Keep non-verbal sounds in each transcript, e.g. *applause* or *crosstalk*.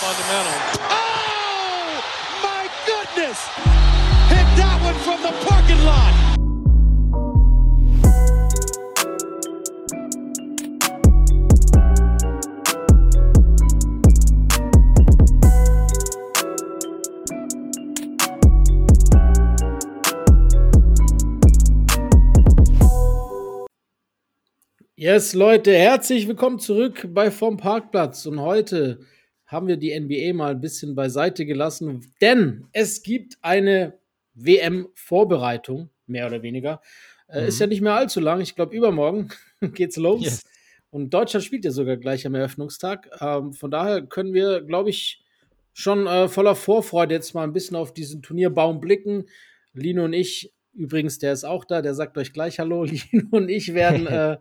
fundamental. Oh, my goodness! Hit that one from the parking lot. Yes, Leute, herzlich willkommen zurück bei Vom Parkplatz. Und heute haben wir die NBA mal ein bisschen beiseite gelassen, denn es gibt eine WM-Vorbereitung, mehr oder weniger. Äh, Ist ja nicht mehr allzu lang. Ich glaube, übermorgen *laughs* geht's los. Yes. Und Deutschland spielt ja sogar gleich am Eröffnungstag. Ähm, von daher können wir, glaube ich, schon äh, voller Vorfreude jetzt mal ein bisschen auf diesen Turnierbaum blicken. Lino und ich, übrigens, der ist auch da, der sagt euch gleich Hallo. *laughs* Lino und ich werden *laughs* äh,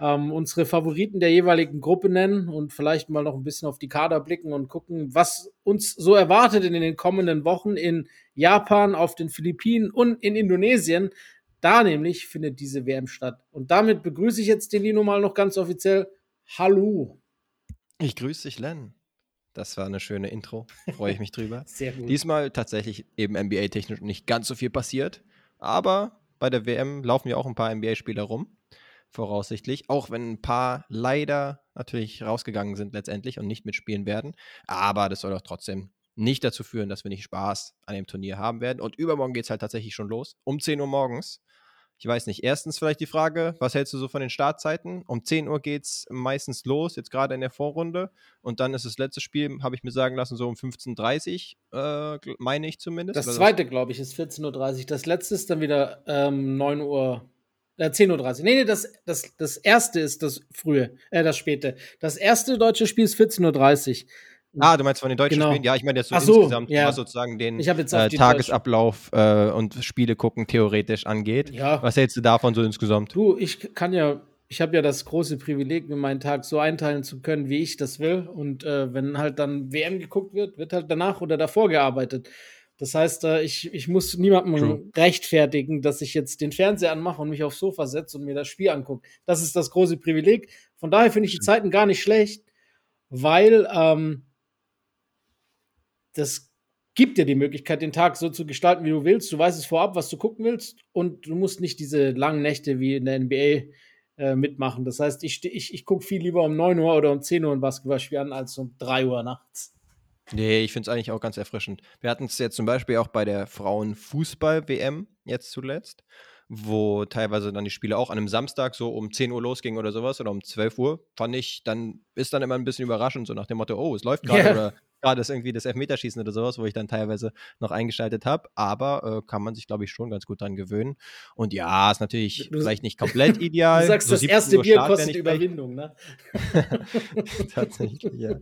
ähm, unsere Favoriten der jeweiligen Gruppe nennen und vielleicht mal noch ein bisschen auf die Kader blicken und gucken, was uns so erwartet in den kommenden Wochen in Japan, auf den Philippinen und in Indonesien. Da nämlich findet diese WM statt. Und damit begrüße ich jetzt den Lino mal noch ganz offiziell. Hallo. Ich grüße dich, Len. Das war eine schöne Intro. Freue ich mich *laughs* drüber. Sehr gut. Diesmal tatsächlich eben NBA-technisch nicht ganz so viel passiert. Aber bei der WM laufen ja auch ein paar NBA-Spieler rum. Voraussichtlich. Auch wenn ein paar leider natürlich rausgegangen sind letztendlich und nicht mitspielen werden. Aber das soll doch trotzdem nicht dazu führen, dass wir nicht Spaß an dem Turnier haben werden. Und übermorgen geht es halt tatsächlich schon los. Um 10 Uhr morgens. Ich weiß nicht. Erstens vielleicht die Frage, was hältst du so von den Startzeiten? Um 10 Uhr geht es meistens los, jetzt gerade in der Vorrunde. Und dann ist das letzte Spiel, habe ich mir sagen lassen, so um 15.30 Uhr, äh, meine ich zumindest. Das zweite, glaube ich, ist 14.30 Uhr. Das letzte ist dann wieder ähm, 9 Uhr. Äh, 10.30 Uhr. Nee, nee, das, das, das erste ist das frühe, äh, das späte. Das erste deutsche Spiel ist 14.30 Uhr. Ah, du meinst von den deutschen Genau. Spielen? Ja, ich meine jetzt so so, insgesamt, ja. was sozusagen den äh, Tagesablauf äh, und Spiele gucken theoretisch angeht. Ja. Was hältst du davon so insgesamt? Du, ich kann ja, ich habe ja das große Privileg, mir meinen Tag so einteilen zu können, wie ich das will. Und äh, wenn halt dann WM geguckt wird, wird halt danach oder davor gearbeitet. Das heißt, äh, ich, ich muss niemandem True. rechtfertigen, dass ich jetzt den Fernseher anmache und mich aufs Sofa setze und mir das Spiel angucke. Das ist das große Privileg. Von daher finde ich die Zeiten gar nicht schlecht, weil ähm, das gibt dir die Möglichkeit, den Tag so zu gestalten, wie du willst. Du weißt es vorab, was du gucken willst und du musst nicht diese langen Nächte wie in der NBA äh, mitmachen. Das heißt, ich, ich, ich gucke viel lieber um 9 Uhr oder um 10 Uhr ein Basketballspiel an, als um 3 Uhr nachts. Nee, ich finde es eigentlich auch ganz erfrischend. Wir hatten es jetzt zum Beispiel auch bei der Frauenfußball-WM jetzt zuletzt, wo teilweise dann die Spiele auch an einem Samstag so um 10 Uhr losgingen oder sowas oder um 12 Uhr. Fand ich, dann ist dann immer ein bisschen überraschend, so nach dem Motto, oh, es läuft *laughs* gerade Ja. oder gerade ist irgendwie das Elfmeterschießen oder sowas, wo ich dann teilweise noch eingeschaltet habe. Aber äh, kann man sich, glaube ich, schon ganz gut dran gewöhnen. Und ja, ist natürlich Du- vielleicht nicht komplett *laughs* ideal. Du sagst, So das 17 erste Uhr Bier Start kostet. Überwindung, ne? *laughs* Tatsächlich, ja.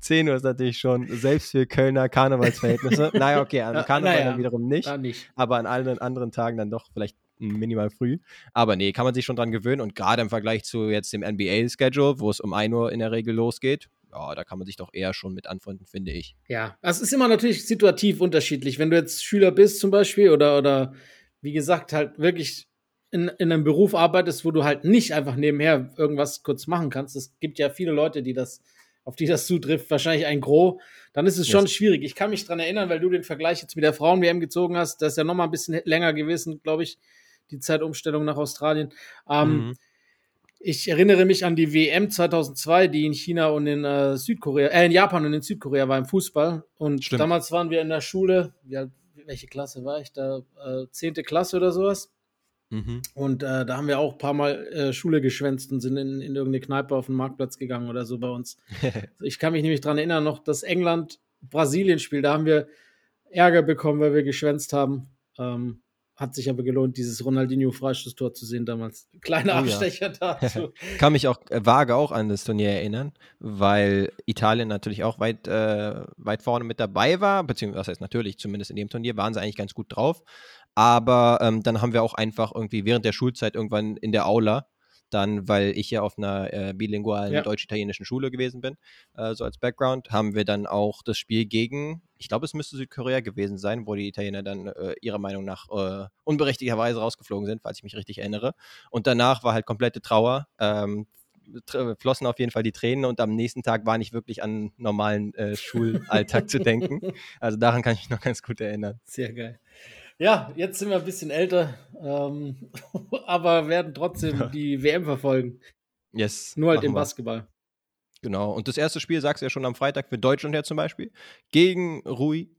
10 Uhr ist natürlich schon selbst für Kölner Karnevalsverhältnisse. *laughs* naja, okay, an Karneval naja. dann wiederum nicht, nicht. aber an allen anderen Tagen dann doch vielleicht minimal früh. Aber nee, kann man sich schon dran gewöhnen und gerade im Vergleich zu jetzt dem NBA-Schedule, wo es um 1 Uhr in der Regel losgeht, ja, da kann man sich doch eher schon mit anfreunden, finde ich. Ja, es ist immer natürlich situativ unterschiedlich. Wenn du jetzt Schüler bist zum Beispiel oder, oder wie gesagt, halt wirklich in, in einem Beruf arbeitest, wo du halt nicht einfach nebenher irgendwas kurz machen kannst. Es gibt ja viele Leute, die das, auf die das zutrifft, wahrscheinlich ein Gros, dann ist es schon Yes. schwierig. Ich kann mich dran erinnern, weil du den Vergleich jetzt mit der Frauen-WM gezogen hast, das ist ja noch mal ein bisschen länger gewesen, glaube ich, die Zeitumstellung nach Australien. Ähm, Mhm. Ich erinnere mich an die WM 2002, die in China und in äh, Südkorea, äh, in Japan und in Südkorea war im Fußball. Und Stimmt. damals waren wir in der Schule, alt, welche Klasse war ich da? Äh, Zehnte Klasse oder sowas. Mhm. Und äh, da haben wir auch ein paar Mal äh, Schule geschwänzt und sind in, in irgendeine Kneipe auf den Marktplatz gegangen oder so bei uns. *laughs* Ich kann mich nämlich dran erinnern, noch das England-Brasilien-Spiel, da haben wir Ärger bekommen, weil wir geschwänzt haben. Ähm, hat sich aber gelohnt, dieses Ronaldinho-Freistoßtor zu sehen damals. Kleiner Oh ja. Abstecher *laughs* dazu. kann mich auch äh, vage auch an das Turnier erinnern, weil Italien natürlich auch weit, äh, weit vorne mit dabei war, beziehungsweise was heißt natürlich, zumindest in dem Turnier waren sie eigentlich ganz gut drauf. Aber ähm, dann haben wir auch einfach irgendwie während der Schulzeit irgendwann in der Aula dann, weil ich ja auf einer äh, bilingualen Ja. deutsch-italienischen Schule gewesen bin, äh, so als Background, haben wir dann auch das Spiel gegen, ich glaube, es müsste Südkorea gewesen sein, wo die Italiener dann äh, ihrer Meinung nach äh, unberechtigterweise rausgeflogen sind, falls ich mich richtig erinnere. Und danach war halt komplette Trauer. Ähm, flossen auf jeden Fall die Tränen und am nächsten Tag war nicht wirklich an normalen äh, Schulalltag zu denken. *laughs* Also daran kann ich mich noch ganz gut erinnern. Sehr geil. Ja, jetzt sind wir ein bisschen älter, ähm, *laughs* aber werden trotzdem die WM verfolgen. Yes. Nur halt im Basketball. Genau. Und das erste Spiel, sagst du ja schon am Freitag, für Deutschland ja zum Beispiel, gegen Rui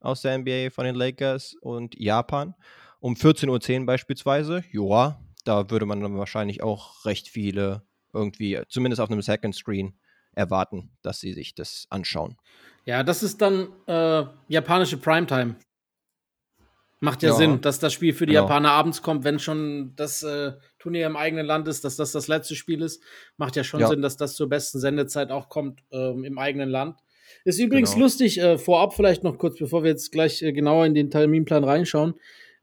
aus der NBA von den Lakers und Japan. Um 14.10 Uhr beispielsweise. Joa, da würde man dann wahrscheinlich auch recht viele irgendwie, zumindest auf einem Second Screen, erwarten, dass sie sich das anschauen. Ja, das ist dann äh, japanische Primetime. Macht ja, ja, Sinn, dass das Spiel für die genau. Japaner abends kommt, wenn schon das äh, Turnier im eigenen Land ist, dass das das letzte Spiel ist. Macht ja schon ja. Sinn, dass das zur besten Sendezeit auch kommt ähm, im eigenen Land. Ist übrigens genau. lustig, äh, vorab vielleicht noch kurz, bevor wir jetzt gleich äh, genauer in den Terminplan reinschauen.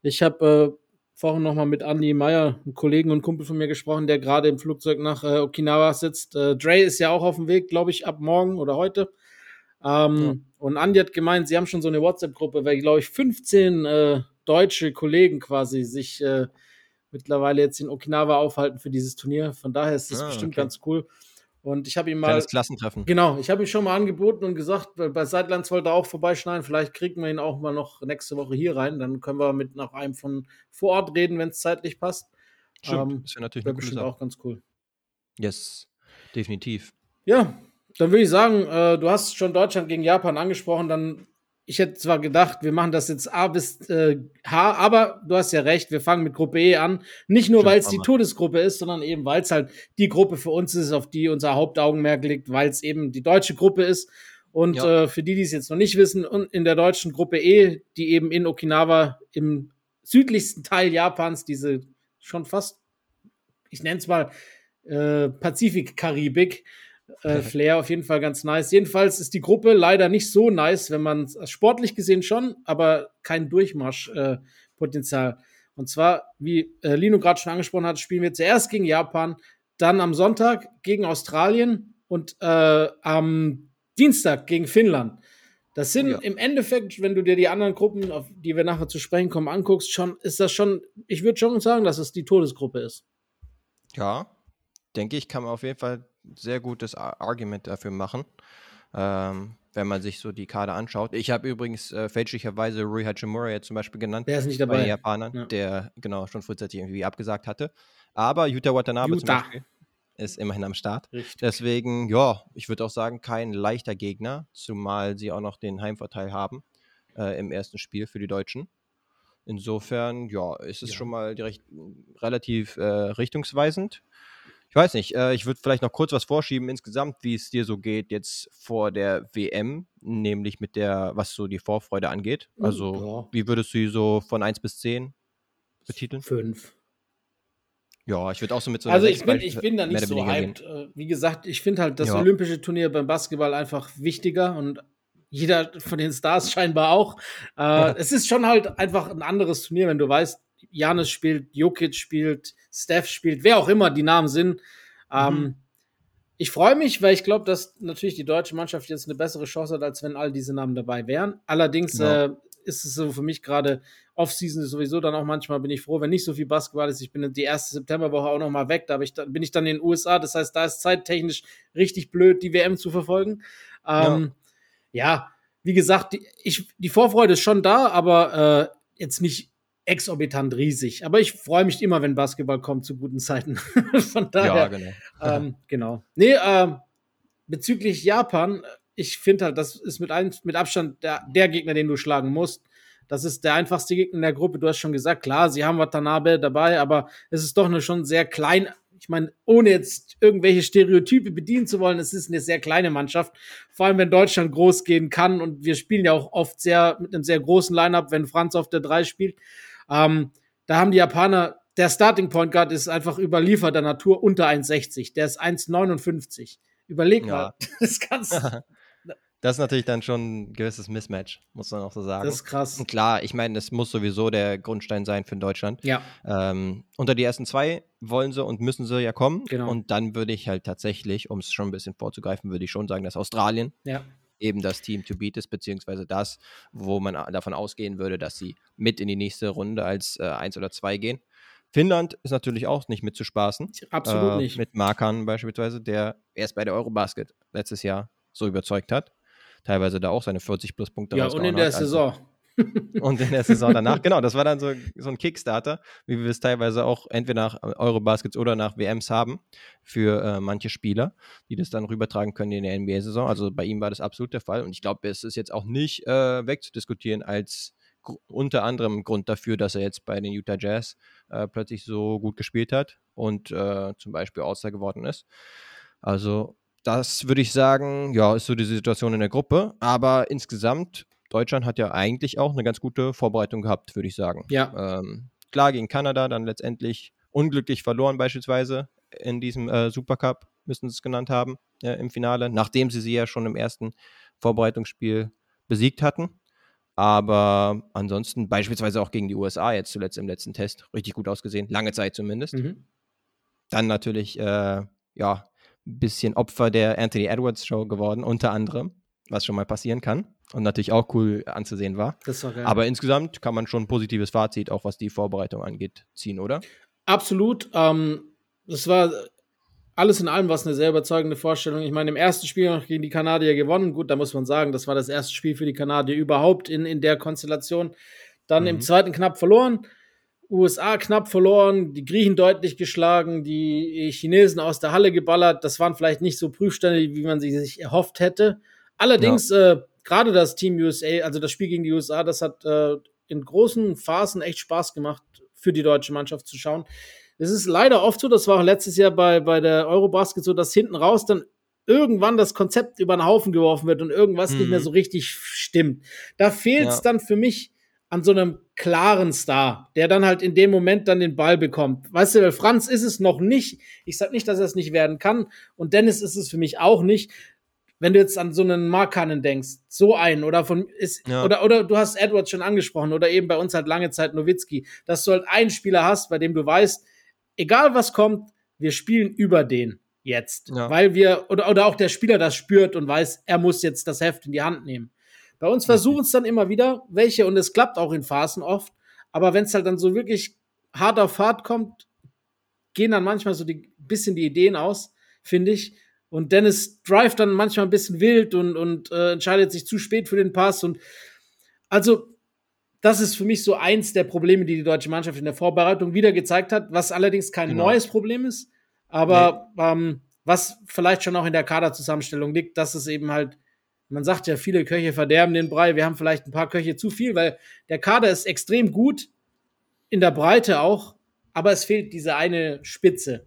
Ich habe äh, vorhin noch mal mit Andy Meyer, einem Kollegen und Kumpel von mir gesprochen, der gerade im Flugzeug nach äh, Okinawa sitzt. Äh, Dre ist ja auch auf dem Weg, glaube ich, ab morgen oder heute. Ähm, ja. Und Andy hat gemeint, sie haben schon so eine WhatsApp-Gruppe, weil, glaube ich, 15 äh, deutsche Kollegen quasi sich äh, mittlerweile jetzt in Okinawa aufhalten für dieses Turnier. Von daher ist das ah, bestimmt okay. ganz cool. Und ich habe ihm mal. Kleines Klassentreffen. Genau, ich habe ihm schon mal angeboten und gesagt, bei Seitlands wollte er auch vorbeischneiden. Vielleicht kriegen wir ihn auch mal noch nächste Woche hier rein. Dann können wir mit nach einem von vor Ort reden, wenn es zeitlich passt. Stimmt, ähm, ist ja natürlich bestimmt auch ganz cool. Yes, definitiv. Ja, dann würde ich sagen, äh, du hast schon Deutschland gegen Japan angesprochen. Dann ich hätte zwar gedacht, wir machen das jetzt A bis äh, H, aber du hast ja recht, wir fangen mit Gruppe E an. Nicht nur, weil es die Todesgruppe ist, sondern eben, weil es halt die Gruppe für uns ist, auf die unser Hauptaugenmerk liegt, weil es eben die deutsche Gruppe ist. Und ja. äh, für die, die es jetzt noch nicht wissen, in der deutschen Gruppe E, die eben in Okinawa im südlichsten Teil Japans, diese schon fast, ich nenne es mal, äh, Pazifik-Karibik, äh, Flair auf jeden Fall ganz nice. Jedenfalls ist die Gruppe leider nicht so nice, wenn man sportlich gesehen schon, aber kein Durchmarschpotenzial. Äh, und zwar, wie äh, Lino gerade schon angesprochen hat, spielen wir zuerst gegen Japan, dann am Sonntag gegen Australien und äh, am Dienstag gegen Finnland. Das sind ja. im Endeffekt, wenn du dir die anderen Gruppen, auf die wir nachher zu sprechen kommen, anguckst, schon, ist das schon, ich würde schon sagen, dass es die Todesgruppe ist. Ja, denke ich, kann man auf jeden Fall sehr gutes Argument dafür machen, ähm, wenn man sich so die Karte anschaut. Ich habe übrigens äh, fälschlicherweise Rui Hachimura jetzt zum Beispiel genannt. Der ist nicht dabei. Bei den Japanern, ja. der genau schon frühzeitig irgendwie abgesagt hatte. Aber Yuta Watanabe Yuta. zum Beispiel ist immerhin am Start. Richtig. Deswegen, ja, ich würde auch sagen, kein leichter Gegner, zumal sie auch noch den Heimvorteil haben äh, im ersten Spiel für die Deutschen. Insofern, ja, ist es ja. schon mal direkt relativ äh, richtungsweisend. Ich weiß nicht, äh, ich würde vielleicht noch kurz was vorschieben insgesamt, wie es dir so geht jetzt vor der WM, nämlich mit der, was so die Vorfreude angeht. Hm, also, ja. wie würdest du sie so von 1 bis 10 betiteln? 5. Ja, ich würde auch so mit so einer Also ich bin, ich bin da nicht so hyped. Gehen. Äh, wie gesagt, ich finde halt das ja. olympische Turnier beim Basketball einfach wichtiger und jeder von den Stars *laughs* scheinbar auch. Äh, ja. *laughs* Es ist schon halt einfach ein anderes Turnier, wenn du weißt, Janis spielt, Jokic spielt, Steph spielt, wer auch immer die Namen sind. Ähm, mhm. ich freue mich, weil ich glaube, dass natürlich die deutsche Mannschaft jetzt eine bessere Chance hat, als wenn all diese Namen dabei wären. Allerdings genau. äh, ist es so für mich gerade Offseason ist sowieso dann auch manchmal bin ich froh, wenn nicht so viel Basketball ist. Ich bin die erste Septemberwoche auch noch mal weg, da, ich, da bin ich dann in den USA. Das heißt, da ist zeittechnisch richtig blöd, die WM zu verfolgen. Ähm, ja. ja. wie gesagt, die, ich, die Vorfreude ist schon da, aber äh, jetzt nicht exorbitant riesig. Aber ich freue mich immer, wenn Basketball kommt zu guten Zeiten. *laughs* Von daher. Ja, genau. Ähm, *laughs* genau. Nee, äh, bezüglich Japan, ich finde halt, das ist mit, ein, mit Abstand der, der Gegner, den du schlagen musst. Das ist der einfachste Gegner in der Gruppe. Du hast schon gesagt, klar, sie haben Watanabe dabei, aber es ist doch eine schon sehr klein. Ich meine, ohne jetzt irgendwelche Stereotype bedienen zu wollen, es ist eine sehr kleine Mannschaft. Vor allem, wenn Deutschland groß gehen kann. Und wir spielen ja auch oft sehr mit einem sehr großen Lineup, wenn Franz auf der 3 spielt. Ähm, da haben die Japaner, der Starting Point Guard ist einfach überlieferter Natur unter 1,60. Der ist 1,59. Überleg mal. Ja. *laughs* Das kannst *laughs* Das ist natürlich dann schon ein gewisses Mismatch, muss man auch so sagen. Das ist krass. Und klar, ich meine, das muss sowieso der Grundstein sein für Deutschland. Ja. Ähm, unter die ersten zwei wollen sie und müssen sie ja kommen. Genau. Und dann würde ich halt tatsächlich, um es schon ein bisschen vorzugreifen, würde ich schon sagen, dass Australien ja eben das Team to beat ist, beziehungsweise das, wo man davon ausgehen würde, dass sie mit in die nächste Runde als äh, eins oder zwei gehen. Finnland ist natürlich auch nicht mitzuspaßen. Absolut äh, nicht. Mit Markan beispielsweise, der erst bei der Eurobasket letztes Jahr so überzeugt hat. Teilweise da auch seine 40 plus Punkte Ja, und in der hat, also Saison. Und in der Saison danach, genau, das war dann so, so ein Kickstarter, wie wir es teilweise auch entweder nach Eurobaskets oder nach WMs haben für äh, manche Spieler, die das dann rübertragen können in der NBA-Saison. Also bei ihm war das absolut der Fall und ich glaube, es ist jetzt auch nicht äh, wegzudiskutieren als unter anderem Grund dafür, dass er jetzt bei den Utah Jazz äh, plötzlich so gut gespielt hat und äh, zum Beispiel All-Star geworden ist. Also das würde ich sagen, ja, ist so die Situation in der Gruppe. Aber insgesamt Deutschland hat ja eigentlich auch eine ganz gute Vorbereitung gehabt, würde ich sagen. Ja. Ähm, klar, gegen Kanada dann letztendlich unglücklich verloren, beispielsweise in diesem äh, Supercup, müssen sie es genannt haben, äh, im Finale, nachdem sie sie ja schon im ersten Vorbereitungsspiel besiegt hatten. Aber ansonsten beispielsweise auch gegen die USA jetzt zuletzt im letzten Test richtig gut ausgesehen, lange Zeit zumindest. Mhm. Dann natürlich, äh, ja, ein bisschen Opfer der Anthony Edwards Show geworden, unter anderem, was schon mal passieren kann und natürlich auch cool anzusehen war. Das war. Aber insgesamt kann man schon ein positives Fazit, auch was die Vorbereitung angeht, ziehen, oder? Absolut. Ähm, das war alles in allem was eine sehr überzeugende Vorstellung. Ich meine, im ersten Spiel noch gegen die Kanadier gewonnen. Gut, da muss man sagen, das war das erste Spiel für die Kanadier überhaupt in, in der Konstellation. Dann mhm. im zweiten knapp verloren. USA knapp verloren, die Griechen deutlich geschlagen, die Chinesen aus der Halle geballert. Das waren vielleicht nicht so Prüfstände, wie man sie sich erhofft hätte. Allerdings ja. äh, gerade das Team USA, also das Spiel gegen die USA, das hat äh, in großen Phasen echt Spaß gemacht, für die deutsche Mannschaft zu schauen. Es ist leider oft so, das war auch letztes Jahr bei, bei der Eurobasket so, dass hinten raus dann irgendwann das Konzept über den Haufen geworfen wird und irgendwas mhm. nicht mehr mhm. so richtig stimmt. Da fehlt es ja. dann für mich an so einem klaren Star, der dann halt in dem Moment dann den Ball bekommt. Weißt du, weil Franz ist es noch nicht. Ich sag nicht, dass er es nicht werden kann. Und Dennis ist es für mich auch nicht wenn du jetzt an so einen Markanen denkst, so einen oder von ist ja. oder oder du hast Edwards schon angesprochen oder eben bei uns halt lange Zeit Nowitzki, dass du halt einen Spieler hast, bei dem du weißt, egal was kommt, wir spielen über den jetzt, ja. weil wir oder oder auch der Spieler das spürt und weiß, er muss jetzt das Heft in die Hand nehmen. Bei uns versuchen es dann immer wieder welche und es klappt auch in Phasen oft, aber wenn es halt dann so wirklich hart auf hart kommt, gehen dann manchmal so die bisschen die Ideen aus, finde ich und Dennis drive dann manchmal ein bisschen wild und, und äh, entscheidet sich zu spät für den Pass. Und also, das ist für mich so eins der Probleme, die die deutsche Mannschaft in der Vorbereitung wieder gezeigt hat, was allerdings kein genau. neues Problem ist, aber nee. ähm, was vielleicht schon auch in der Kaderzusammenstellung liegt, dass es eben halt, man sagt ja, viele Köche verderben den Brei. Wir haben vielleicht ein paar Köche zu viel, weil der Kader ist extrem gut, in der Breite auch, aber es fehlt diese eine Spitze.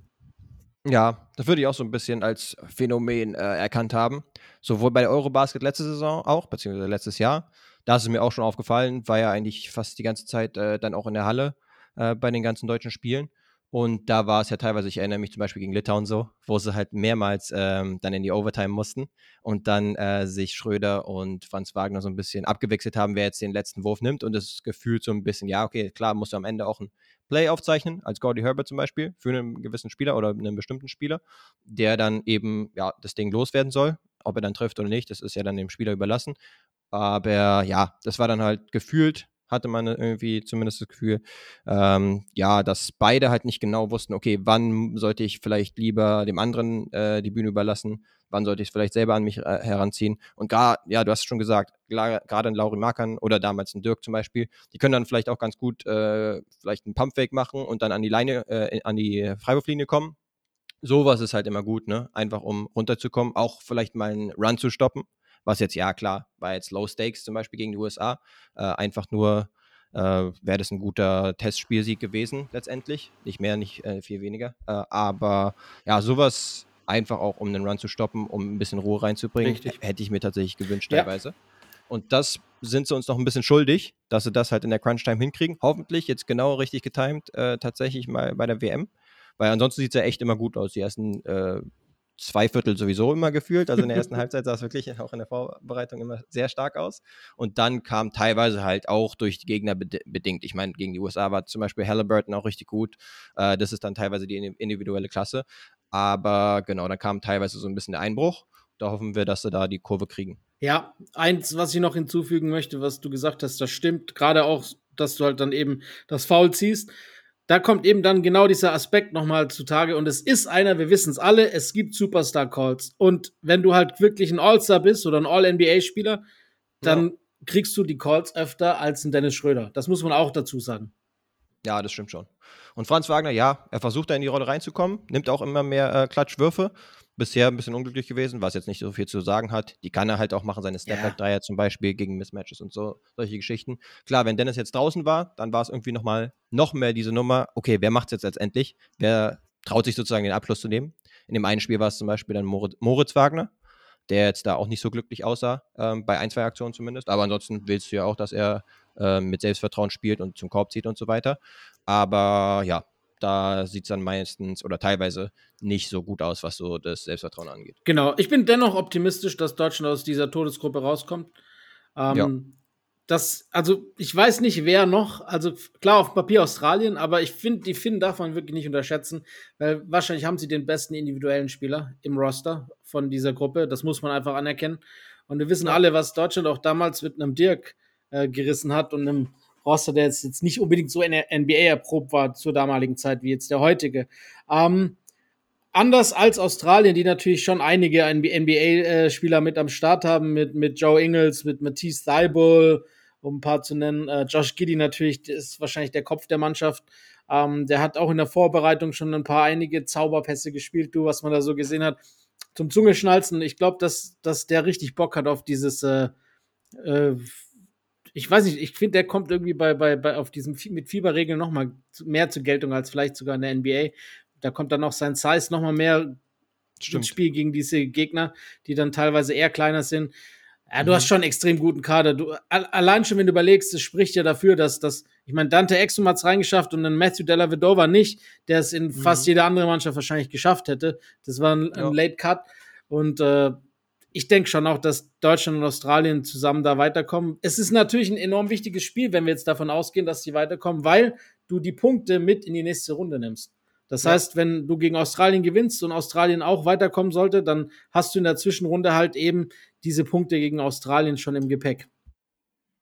Ja, das würde ich auch so ein bisschen als Phänomen äh, erkannt haben. Sowohl bei der Eurobasket letzte Saison auch, beziehungsweise letztes Jahr. Da ist es mir auch schon aufgefallen, war ja eigentlich fast die ganze Zeit äh, dann auch in der Halle äh, bei den ganzen deutschen Spielen. Und da war es ja teilweise, ich erinnere mich zum Beispiel gegen Litauen so, wo sie halt mehrmals ähm, dann in die Overtime mussten und dann äh, sich Schröder und Franz Wagner so ein bisschen abgewechselt haben, wer jetzt den letzten Wurf nimmt und das Gefühl so ein bisschen, ja, okay, klar, musst du am Ende auch ein Play aufzeichnen, als Gordy Herbert zum Beispiel, für einen gewissen Spieler oder einen bestimmten Spieler, der dann eben ja, das Ding loswerden soll. Ob er dann trifft oder nicht, das ist ja dann dem Spieler überlassen. Aber ja, das war dann halt gefühlt, hatte man irgendwie zumindest das Gefühl, ähm, ja, dass beide halt nicht genau wussten, okay, wann sollte ich vielleicht lieber dem anderen äh, die Bühne überlassen wann sollte ich es vielleicht selber an mich äh, heranziehen. Und gerade, ja, du hast es schon gesagt, gerade ein Lauri Markan oder damals ein Dirk zum Beispiel, die können dann vielleicht auch ganz gut äh, vielleicht einen Pumpfake machen und dann an die Leine, äh, an die Freiwurflinie kommen. Sowas ist halt immer gut, ne? Einfach um runterzukommen, auch vielleicht mal einen Run zu stoppen. Was jetzt, ja klar, war jetzt Low Stakes zum Beispiel gegen die USA. Äh, einfach nur äh, wäre das ein guter Testspielsieg gewesen letztendlich. Nicht mehr, nicht äh, viel weniger. Äh, aber ja, sowas einfach auch, um den Run zu stoppen, um ein bisschen Ruhe reinzubringen. Richtig. Hätte ich mir tatsächlich gewünscht ja. teilweise. Und das sind sie uns noch ein bisschen schuldig, dass sie das halt in der Crunch-Time hinkriegen. Hoffentlich jetzt genau richtig getimed, äh, tatsächlich mal bei der WM. Weil ansonsten sieht es ja echt immer gut aus. Die ersten äh, zwei Viertel sowieso immer gefühlt. Also in der ersten *laughs* Halbzeit sah es wirklich auch in der Vorbereitung immer sehr stark aus. Und dann kam teilweise halt auch durch die Gegner bedingt. Ich meine, gegen die USA war zum Beispiel Halliburton auch richtig gut. Äh, das ist dann teilweise die individuelle Klasse. Aber genau, da kam teilweise so ein bisschen der Einbruch. Da hoffen wir, dass sie da die Kurve kriegen. Ja, eins, was ich noch hinzufügen möchte, was du gesagt hast, das stimmt. Gerade auch, dass du halt dann eben das Foul ziehst. Da kommt eben dann genau dieser Aspekt nochmal zutage. Und es ist einer, wir wissen es alle, es gibt Superstar-Calls. Und wenn du halt wirklich ein All-Star bist oder ein All-NBA-Spieler, dann ja. kriegst du die Calls öfter als ein Dennis Schröder. Das muss man auch dazu sagen. Ja, das stimmt schon. Und Franz Wagner, ja, er versucht da in die Rolle reinzukommen, nimmt auch immer mehr äh, Klatschwürfe bisher ein bisschen unglücklich gewesen, was jetzt nicht so viel zu sagen hat. Die kann er halt auch machen, seine Stepback-Dreier ja. zum Beispiel gegen Mismatches und so, solche Geschichten. Klar, wenn Dennis jetzt draußen war, dann war es irgendwie nochmal noch mehr diese Nummer, okay, wer macht es jetzt letztendlich? Wer traut sich sozusagen den Abschluss zu nehmen? In dem einen Spiel war es zum Beispiel dann Moritz, Moritz Wagner, der jetzt da auch nicht so glücklich aussah, ähm, bei ein, zwei Aktionen zumindest. Aber ansonsten willst du ja auch, dass er äh, mit Selbstvertrauen spielt und zum Korb zieht und so weiter. Aber ja, da sieht es dann meistens oder teilweise nicht so gut aus, was so das Selbstvertrauen angeht. Genau, ich bin dennoch optimistisch, dass Deutschland aus dieser Todesgruppe rauskommt. Ähm, ja. Das, also ich weiß nicht, wer noch, also klar auf Papier Australien, aber ich finde, die Finnen darf man wirklich nicht unterschätzen, weil wahrscheinlich haben sie den besten individuellen Spieler im Roster von dieser Gruppe. Das muss man einfach anerkennen. Und wir wissen alle, was Deutschland auch damals mit einem Dirk äh, gerissen hat und einem Roster, der jetzt, jetzt nicht unbedingt so in der NBA erprobt war zur damaligen Zeit wie jetzt der heutige. Ähm, anders als Australien, die natürlich schon einige NBA-Spieler äh, mit am Start haben, mit, mit Joe Ingles, mit Matisse Thibault, um ein paar zu nennen. Äh, Josh Giddy natürlich ist wahrscheinlich der Kopf der Mannschaft. Ähm, der hat auch in der Vorbereitung schon ein paar einige Zauberpässe gespielt, du, was man da so gesehen hat. Zum Zungeschnalzen. Ich glaube, dass, dass der richtig Bock hat auf dieses äh, äh, ich weiß nicht, ich finde, der kommt irgendwie bei, bei, bei auf diesem mit Fieberregeln noch mal mehr zur Geltung als vielleicht sogar in der NBA. Da kommt dann auch sein Size noch mal mehr Stimmt. ins Spiel gegen diese Gegner, die dann teilweise eher kleiner sind. Ja, du mhm. hast schon einen extrem guten Kader. Du, allein schon, wenn du überlegst, es spricht ja dafür, dass das, ich meine, Dante Exum hat es reingeschafft und dann Matthew Della Vedova nicht, der es in mhm. fast jeder andere Mannschaft wahrscheinlich geschafft hätte. Das war ein, ein Late Cut. Und äh, ich denke schon auch, dass Deutschland und Australien zusammen da weiterkommen. Es ist natürlich ein enorm wichtiges Spiel, wenn wir jetzt davon ausgehen, dass sie weiterkommen, weil du die Punkte mit in die nächste Runde nimmst. Das ja. heißt, wenn du gegen Australien gewinnst und Australien auch weiterkommen sollte, dann hast du in der Zwischenrunde halt eben diese Punkte gegen Australien schon im Gepäck.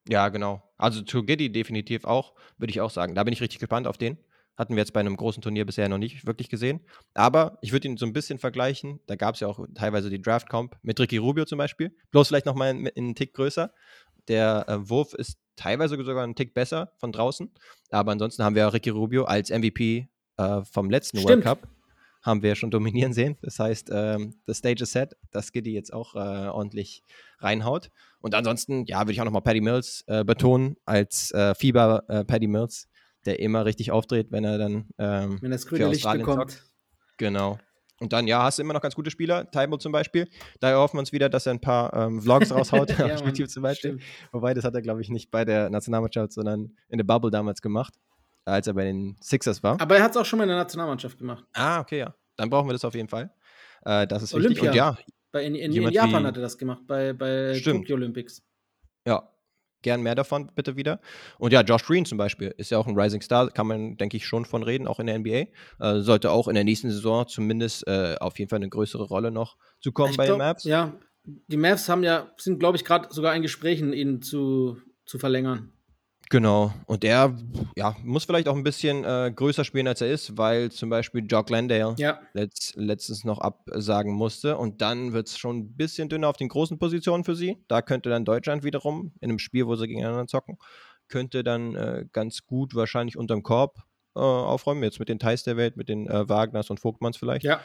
Ja, genau. Also zu Giddy definitiv auch, würde ich auch sagen. Da bin ich richtig gespannt auf den. Hatten wir jetzt bei einem großen Turnier bisher noch nicht wirklich gesehen. Aber ich würde ihn so ein bisschen vergleichen. Da gab es ja auch teilweise die Draft-Comp mit Ricky Rubio zum Beispiel. Bloß vielleicht nochmal in, in einen Tick größer. Der äh, Wurf ist teilweise sogar einen Tick besser von draußen. Aber ansonsten haben wir auch Ricky Rubio als MVP äh, vom letzten Stimmt. World Cup haben wir schon dominieren sehen. Das heißt, ähm, das Stage is set, dass Giddy jetzt auch äh, ordentlich reinhaut. Und ansonsten, ja, würde ich auch nochmal Paddy Mills äh, betonen, als äh, Fieber äh, Paddy Mills der immer richtig aufdreht, wenn er dann ähm, wenn das grüne Licht bekommt. Zockt. Genau. Und dann, ja, hast du immer noch ganz gute Spieler, Taibo zum Beispiel. Da erhoffen wir uns wieder, dass er ein paar ähm, Vlogs raushaut, *laughs* ja, auf YouTube zum Beispiel. Stimmt. Wobei, das hat er, glaube ich, nicht bei der Nationalmannschaft, sondern in der Bubble damals gemacht, als er bei den Sixers war. Aber er hat es auch schon mal in der Nationalmannschaft gemacht. Ah, okay, ja. Dann brauchen wir das auf jeden Fall. Äh, das ist Olympia. wichtig. Und ja, bei, in, in, in Japan hat er das gemacht, bei, bei Tokyo Olympics. Ja, gern mehr davon bitte wieder. Und ja, Josh Green zum Beispiel ist ja auch ein Rising Star, kann man, denke ich, schon von reden, auch in der NBA. Äh, sollte auch in der nächsten Saison zumindest äh, auf jeden Fall eine größere Rolle noch zukommen ich bei glaub, den Mavs. Ja, die Mavs haben ja, sind, glaube ich, gerade sogar in Gesprächen, ihn zu, zu verlängern. Genau. Und der ja, muss vielleicht auch ein bisschen äh, größer spielen, als er ist, weil zum Beispiel Jock Landale ja. letzt, letztens noch absagen musste. Und dann wird es schon ein bisschen dünner auf den großen Positionen für sie. Da könnte dann Deutschland wiederum in einem Spiel, wo sie gegeneinander zocken, könnte dann äh, ganz gut wahrscheinlich unterm Korb äh, aufräumen. Jetzt mit den Thais der Welt, mit den äh, Wagners und Vogtmanns vielleicht. Ja.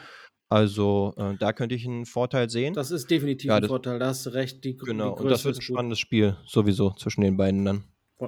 Also äh, da könnte ich einen Vorteil sehen. Das ist definitiv ja, das, ein Vorteil, da hast du recht. Die, genau, die und das wird ein spannendes Spiel sowieso zwischen den beiden dann.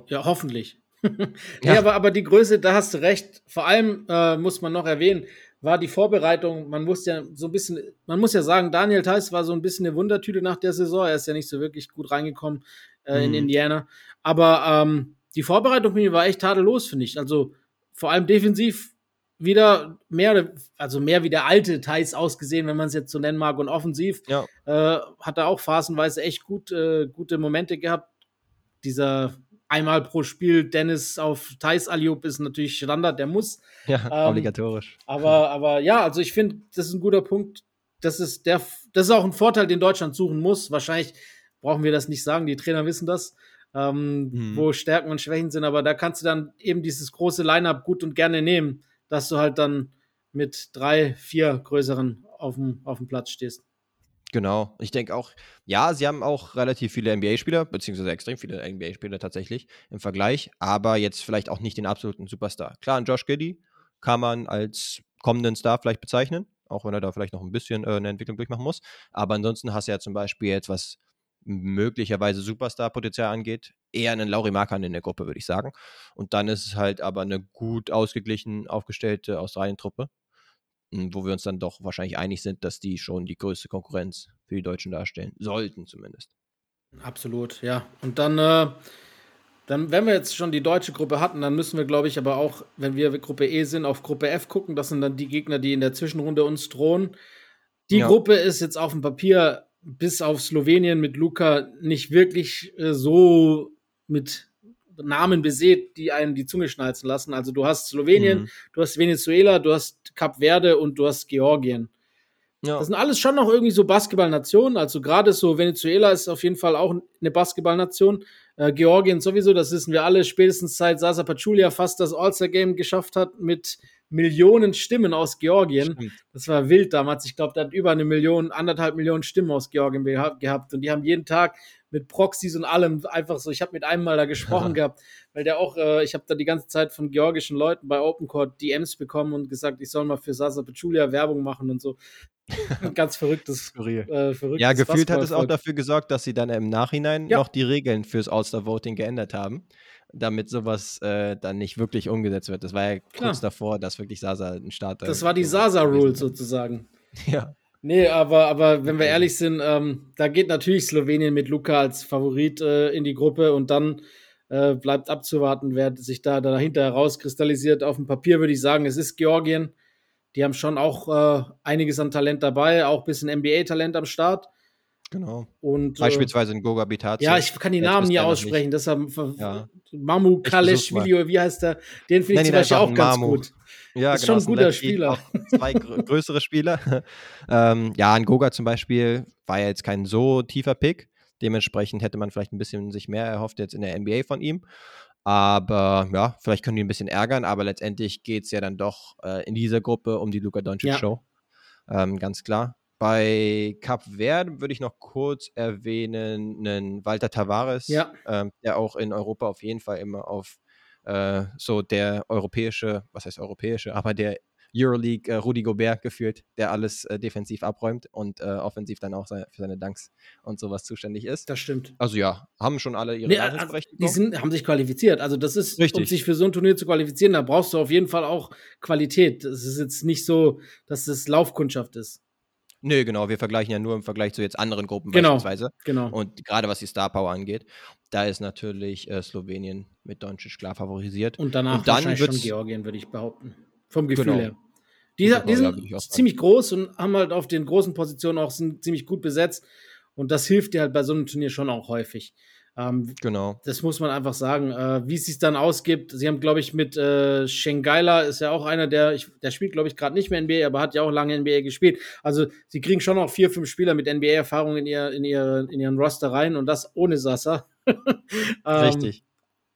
Ja, hoffentlich. *laughs* ja, ja aber, aber die Größe, da hast du recht. Vor allem äh, muss man noch erwähnen, war die Vorbereitung, man muss ja so ein bisschen, man muss ja sagen, Daniel Theiss war so ein bisschen eine Wundertüte nach der Saison. Er ist ja nicht so wirklich gut reingekommen äh, in mhm. Indiana. Aber ähm, die Vorbereitung für ihn war echt tadellos, finde ich. Also vor allem defensiv wieder mehr, also mehr wie der alte Thais ausgesehen, wenn man es jetzt so nennen mag. Und offensiv ja. äh, hat er auch phasenweise echt gut, äh, gute Momente gehabt. Dieser einmal pro Spiel Dennis auf Thais Aliop ist natürlich Standard, der muss. *laughs* Ja, ähm, obligatorisch. Aber, aber ja, also ich finde, das ist ein guter Punkt. Das ist, der, das ist auch ein Vorteil, den Deutschland suchen muss. Wahrscheinlich brauchen wir das nicht sagen, die Trainer wissen das. ähm, Mhm. wo Stärken und Schwächen sind, aber da kannst du dann eben dieses große Line-Up gut und gerne nehmen, dass du halt dann mit drei, vier größeren auf dem, auf dem Platz stehst. Genau. Ich denke auch, ja, sie haben auch relativ viele NBA-Spieler, beziehungsweise extrem viele NBA-Spieler tatsächlich im Vergleich, aber jetzt vielleicht auch nicht den absoluten Superstar. Klar, einen Josh Giddy kann man als kommenden Star vielleicht bezeichnen, auch wenn er da vielleicht noch ein bisschen äh, eine Entwicklung durchmachen muss. Aber ansonsten hast du ja zum Beispiel jetzt, was möglicherweise Superstar-Potenzial angeht, eher einen Lauri Markan in der Gruppe, würde ich sagen. Und dann ist es halt aber eine gut ausgeglichen aufgestellte Australien-Truppe, wo wir uns dann doch wahrscheinlich einig sind, dass die schon die größte Konkurrenz für die Deutschen darstellen. Sollten zumindest. Absolut, ja. Und dann, äh, dann, wenn wir jetzt schon die deutsche Gruppe hatten, dann müssen wir, glaube ich, aber auch, wenn wir Gruppe E sind, auf Gruppe F gucken. Das sind dann die Gegner, die in der Zwischenrunde uns drohen. Die Ja. Gruppe ist jetzt auf dem Papier bis auf Slowenien mit Luca nicht wirklich äh, so mit Namen besät, die einen die Zunge schnalzen lassen. Also du hast Slowenien, Mhm. du hast Venezuela, du hast Kap Verde und du hast Georgien. Ja. Das sind alles schon noch irgendwie so Basketballnationen. Also gerade so Venezuela ist auf jeden Fall auch eine Basketballnation. Äh, Georgien sowieso, das wissen wir alle, spätestens seit Sasa Pachulia fast das All-Star-Game geschafft hat mit Millionen Stimmen aus Georgien. Stimmt. Das war wild damals. Ich glaube, der hat über eine Million, anderthalb Millionen Stimmen aus Georgien geha- gehabt. Und die haben jeden Tag mit Proxys und allem einfach so, ich habe mit einem mal da gesprochen *laughs* gehabt, weil der auch, äh, ich habe da die ganze Zeit von georgischen Leuten bei OpenCourt DMs bekommen und gesagt, ich soll mal für Sasa Pachulia Werbung machen und so. *laughs* Ganz verrücktes, äh, verrücktes Ja, gefühlt hat es auch dafür gesorgt, dass sie dann im Nachhinein Ja. noch die Regeln fürs All-Star-Voting geändert haben, damit sowas äh, dann nicht wirklich umgesetzt wird. Das war ja kurz davor, dass wirklich Sasa ein Starter Das war die Sasa-Rule sozusagen. *laughs* Ja. Nee, aber, aber wenn wir ehrlich sind, ähm, da geht natürlich Slowenien mit Luca als Favorit äh, in die Gruppe und dann äh, bleibt abzuwarten, wer sich da dahinter herauskristallisiert. Auf dem Papier würde ich sagen, es ist Georgien. Die haben schon auch äh, einiges an Talent dabei, auch ein bisschen NBA-Talent am Start. Genau. Und, äh, Beispielsweise in Goga Bitazi. ja, ich kann die Namen nie aussprechen. Deshalb Ja. Mamu. Kaleshvili, wie heißt der? Den finde ich zum Beispiel auch ganz Mamu. gut. Ja, Ist schon ein guter Spieler. Zwei grö *laughs* größere Spieler. *laughs* ähm, ja, ein Goga zum Beispiel war ja jetzt kein so tiefer Pick. Dementsprechend hätte man vielleicht ein bisschen sich mehr erhofft jetzt in der NBA von ihm. Aber ja, vielleicht können die ein bisschen ärgern, aber letztendlich geht es ja dann doch äh, in dieser Gruppe um die Luka Doncic Ja. Show. Ähm, ganz klar. Bei Cap Verde würde ich noch kurz erwähnen, einen Walter Tavares, Ja. ähm, der auch in Europa auf jeden Fall immer auf äh, so der europäische, was heißt europäische, aber der Euroleague äh, Rudi Gobert geführt, der alles äh, defensiv abräumt und äh, offensiv dann auch sei- für seine Dunks und sowas zuständig ist. Das stimmt. Also ja, haben schon alle ihre Nee, also, die sind, haben sich qualifiziert. Also das ist, um Richtig. sich für so ein Turnier zu qualifizieren, da brauchst du auf jeden Fall auch Qualität. Es ist jetzt nicht so, dass es Laufkundschaft ist. Nö, genau, wir vergleichen ja nur im Vergleich zu jetzt anderen Gruppen Genau. beispielsweise. Genau. Und gerade was die Star Power angeht, da ist natürlich äh, Slowenien mit Doncic klar favorisiert. Und danach Und dann wahrscheinlich schon Georgien, würde ich behaupten. Vom Gefühl Genau. her. Die, die sind ziemlich groß und haben halt auf den großen Positionen auch sind ziemlich gut besetzt. Und das hilft dir halt bei so einem Turnier schon auch häufig. Ähm, Genau. das muss man einfach sagen. Äh, wie es sich dann ausgibt, sie haben, glaube ich, mit äh, Schengeila ist ja auch einer, der, ich, der spielt, glaube ich, gerade nicht mehr NBA, aber hat ja auch lange NBA gespielt. Also sie kriegen schon noch vier, fünf Spieler mit NBA-Erfahrung in, ihr, in, ihr, in ihren Roster rein und das ohne Sasa. *laughs* Ähm, Richtig.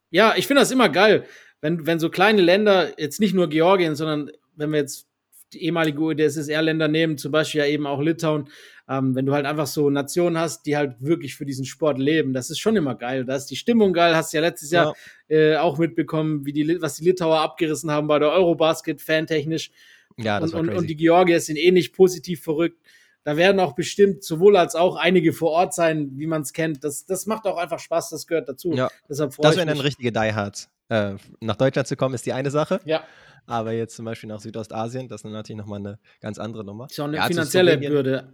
ja, ich finde das immer geil, wenn, wenn so kleine Länder, jetzt nicht nur Georgien, sondern wenn wir jetzt die ehemalige UdSSR-Länder nehmen, zum Beispiel ja eben auch Litauen, ähm, wenn du halt einfach so Nationen hast, die halt wirklich für diesen Sport leben, das ist schon immer geil. Da ist die Stimmung geil, hast ja letztes Jahr äh, auch mitbekommen, wie die, was die Litauer abgerissen haben bei der Eurobasket, fantechnisch. Ja, das und, war und, crazy. und die Georgier sind ähnlich positiv verrückt. Da werden auch bestimmt sowohl als auch einige vor Ort sein, wie man es kennt. Das, das macht auch einfach Spaß, das gehört dazu. Ja, Deshalb freue das ich wären dann richtige Diehards. Äh, nach Deutschland zu kommen ist die eine Sache, Ja, aber jetzt zum Beispiel nach Südostasien, das ist natürlich nochmal eine ganz andere Nummer. ist ja auch eine Ja, finanzielle Bürde.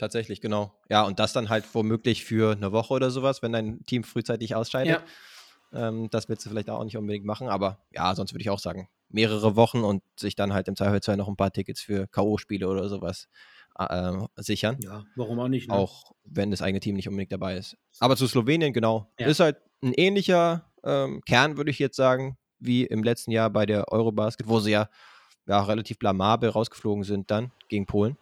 Tatsächlich, genau. Ja, und das dann halt womöglich für eine Woche oder sowas, wenn dein Team frühzeitig ausscheidet. Ja. Ähm, das willst du vielleicht auch nicht unbedingt machen, aber ja, sonst würde ich auch sagen, mehrere Wochen und sich dann halt im Zweifelsfall noch ein paar Tickets für K.O.-Spiele oder sowas äh, sichern. ja, warum auch nicht? Ne? Auch wenn das eigene Team nicht unbedingt dabei ist. Aber zu Slowenien, genau. Ja. Ist halt ein ähnlicher ähm, Kern, würde ich jetzt sagen, wie im letzten Jahr bei der Eurobasket, wo sie ja, ja relativ blamabel rausgeflogen sind dann gegen Polen.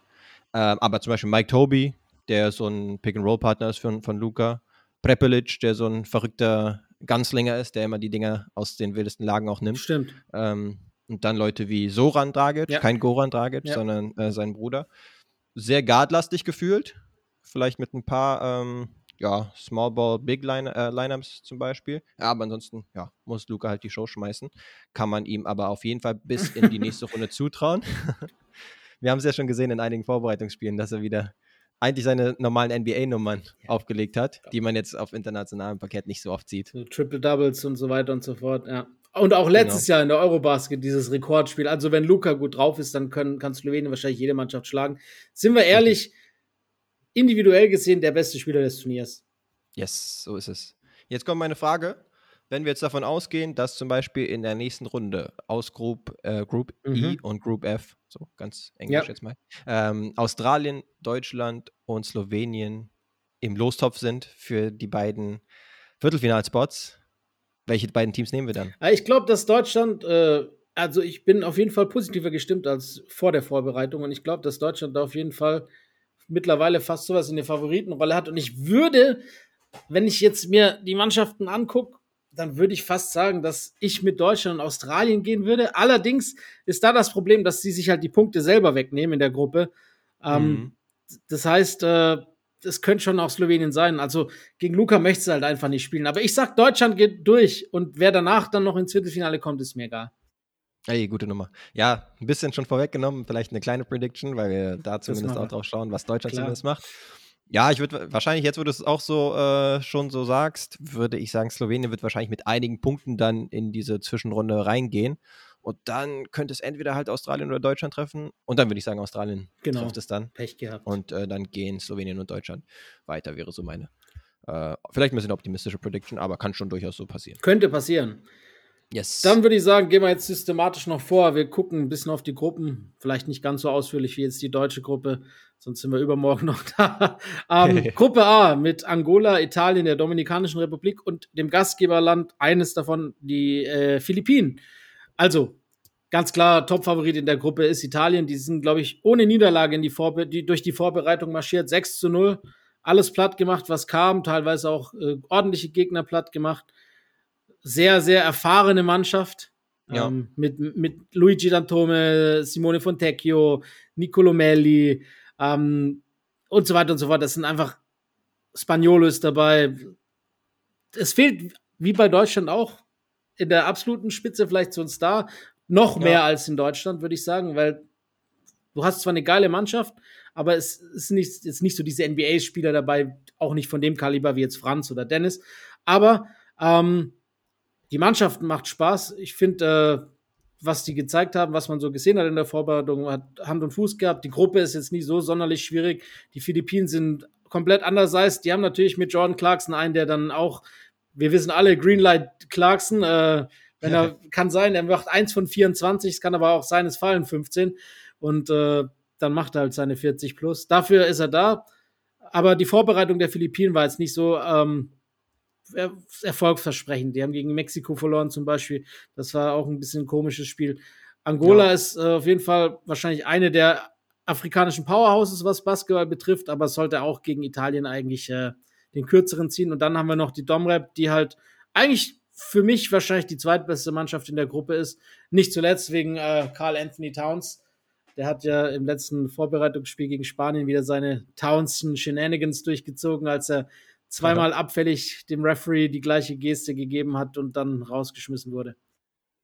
Ähm, aber zum Beispiel Mike Toby, der so ein Pick-and-Roll-Partner ist von, von Luca, Prepelic, der so ein verrückter Ganzlinger ist, der immer die Dinger aus den wildesten Lagen auch nimmt. Stimmt. Ähm, und dann Leute wie Soran Dragic, Ja. kein Goran Dragic, Ja. sondern äh, sein Bruder. Sehr guardlastig gefühlt. Vielleicht mit ein paar ähm, ja, Small Ball Big Line, äh, Lineups zum Beispiel. Ja, aber ansonsten ja, muss Luca halt die Show schmeißen. Kann man ihm aber auf jeden Fall bis in die *laughs* nächste Runde zutrauen. *laughs* Wir haben es ja schon gesehen in einigen Vorbereitungsspielen, dass er wieder eigentlich seine normalen NBA-Nummern aufgelegt hat, die man jetzt auf internationalem Parkett nicht so oft sieht. So Triple Doubles und so weiter und so fort, ja. Und auch letztes Genau. Jahr in der Eurobasket dieses Rekordspiel. Also wenn Luca gut drauf ist, dann können, kann Slowenien wahrscheinlich jede Mannschaft schlagen. Sind wir ehrlich, individuell gesehen der beste Spieler des Turniers. Yes, so ist es. Jetzt kommt meine Frage. Wenn wir jetzt davon ausgehen, dass zum Beispiel in der nächsten Runde aus Group, äh, Group E Mhm. und Group F, so ganz englisch Ja. jetzt mal, ähm, Australien, Deutschland und Slowenien im Lostopf sind für die beiden Viertelfinalspots, welche beiden Teams nehmen wir dann? Aber Ich glaube, dass Deutschland, äh, also ich bin auf jeden Fall positiver gestimmt als vor der Vorbereitung und ich glaube, dass Deutschland da auf jeden Fall mittlerweile fast sowas in der Favoritenrolle hat und ich würde, wenn ich jetzt mir die Mannschaften angucke, dann würde ich fast sagen, dass ich mit Deutschland und Australien gehen würde. Allerdings ist da das Problem, dass sie sich halt die Punkte selber wegnehmen in der Gruppe. Ähm, Mhm. Das heißt, äh, das könnte schon auch Slowenien sein. Also gegen Luca möchte sie halt einfach nicht spielen. Aber ich sag, Deutschland geht durch und wer danach dann noch ins Viertelfinale kommt, ist mir egal. Ey, gute Nummer. Ja, ein bisschen schon vorweggenommen, vielleicht eine kleine Prediction, weil wir da zumindest machen auch drauf schauen, was Deutschland Klar. zumindest macht. Ja, ich würde wahrscheinlich, jetzt wo du es auch so äh, schon so sagst, würde ich sagen, Slowenien wird wahrscheinlich mit einigen Punkten dann in diese Zwischenrunde reingehen. Und dann könnte es entweder halt Australien oder Deutschland treffen. Und dann würde ich sagen, Australien Genau. trifft es dann. Pech gehabt. Und äh, dann gehen Slowenien und Deutschland weiter, wäre so meine. Äh, vielleicht ein bisschen optimistische Prediction, aber kann schon durchaus so passieren. Könnte passieren. Yes. Dann würde ich sagen, gehen wir jetzt systematisch noch vor. Wir gucken ein bisschen auf die Gruppen. Vielleicht nicht ganz so ausführlich wie jetzt die deutsche Gruppe, sonst sind wir übermorgen *laughs* noch da. Ähm, *laughs* Gruppe A mit Angola, Italien, der Dominikanischen Republik und dem Gastgeberland, eines davon, die äh, Philippinen. Also, ganz klar, Topfavorit in der Gruppe ist Italien. Die sind, glaube ich, ohne Niederlage in die Vorbe die, durch die Vorbereitung marschiert. 6 zu 0. Alles platt gemacht, was kam. Teilweise auch äh, ordentliche Gegner platt gemacht sehr, sehr erfahrene Mannschaft. Ja. Ähm, mit, mit Luigi D'Antome, Simone Fontecchio, Nicolo Melli ähm, und so weiter und so fort. Das sind einfach Spagnolos dabei. Es fehlt, wie bei Deutschland auch, in der absoluten Spitze vielleicht so ein Star. Noch Ja. mehr als in Deutschland, würde ich sagen, weil du hast zwar eine geile Mannschaft, aber es ist nicht, jetzt nicht so diese NBA-Spieler dabei, auch nicht von dem Kaliber wie jetzt Franz oder Dennis. Aber ähm, die Mannschaft macht Spaß. Ich finde, äh, was die gezeigt haben, was man so gesehen hat in der Vorbereitung, hat Hand und Fuß gehabt. Die Gruppe ist jetzt nicht so sonderlich schwierig. Die Philippinen sind komplett andererseits. Die haben natürlich mit Jordan Clarkson einen, der dann auch, wir wissen alle, Greenlight Clarkson, äh, wenn er, kann sein, er macht eins von 24, es kann aber auch sein, es fallen 15 und äh, dann macht er halt seine 40 plus. Dafür ist er da. Aber die Vorbereitung der Philippinen war jetzt nicht so ähm, erfolgsversprechend. Die haben gegen Mexiko verloren zum Beispiel. Das war auch ein bisschen ein komisches Spiel. Angola Ja. ist äh, auf jeden Fall wahrscheinlich eine der afrikanischen Powerhouses, was Basketball betrifft, aber es sollte auch gegen Italien eigentlich äh, den kürzeren ziehen. Und dann haben wir noch die Domrep, die halt eigentlich für mich wahrscheinlich die zweitbeste Mannschaft in der Gruppe ist. Nicht zuletzt wegen äh, Carl Anthony Towns. Der hat ja im letzten Vorbereitungsspiel gegen Spanien wieder seine Townsend Shenanigans durchgezogen, als er zweimal abfällig dem Referee die gleiche Geste gegeben hat und dann rausgeschmissen wurde.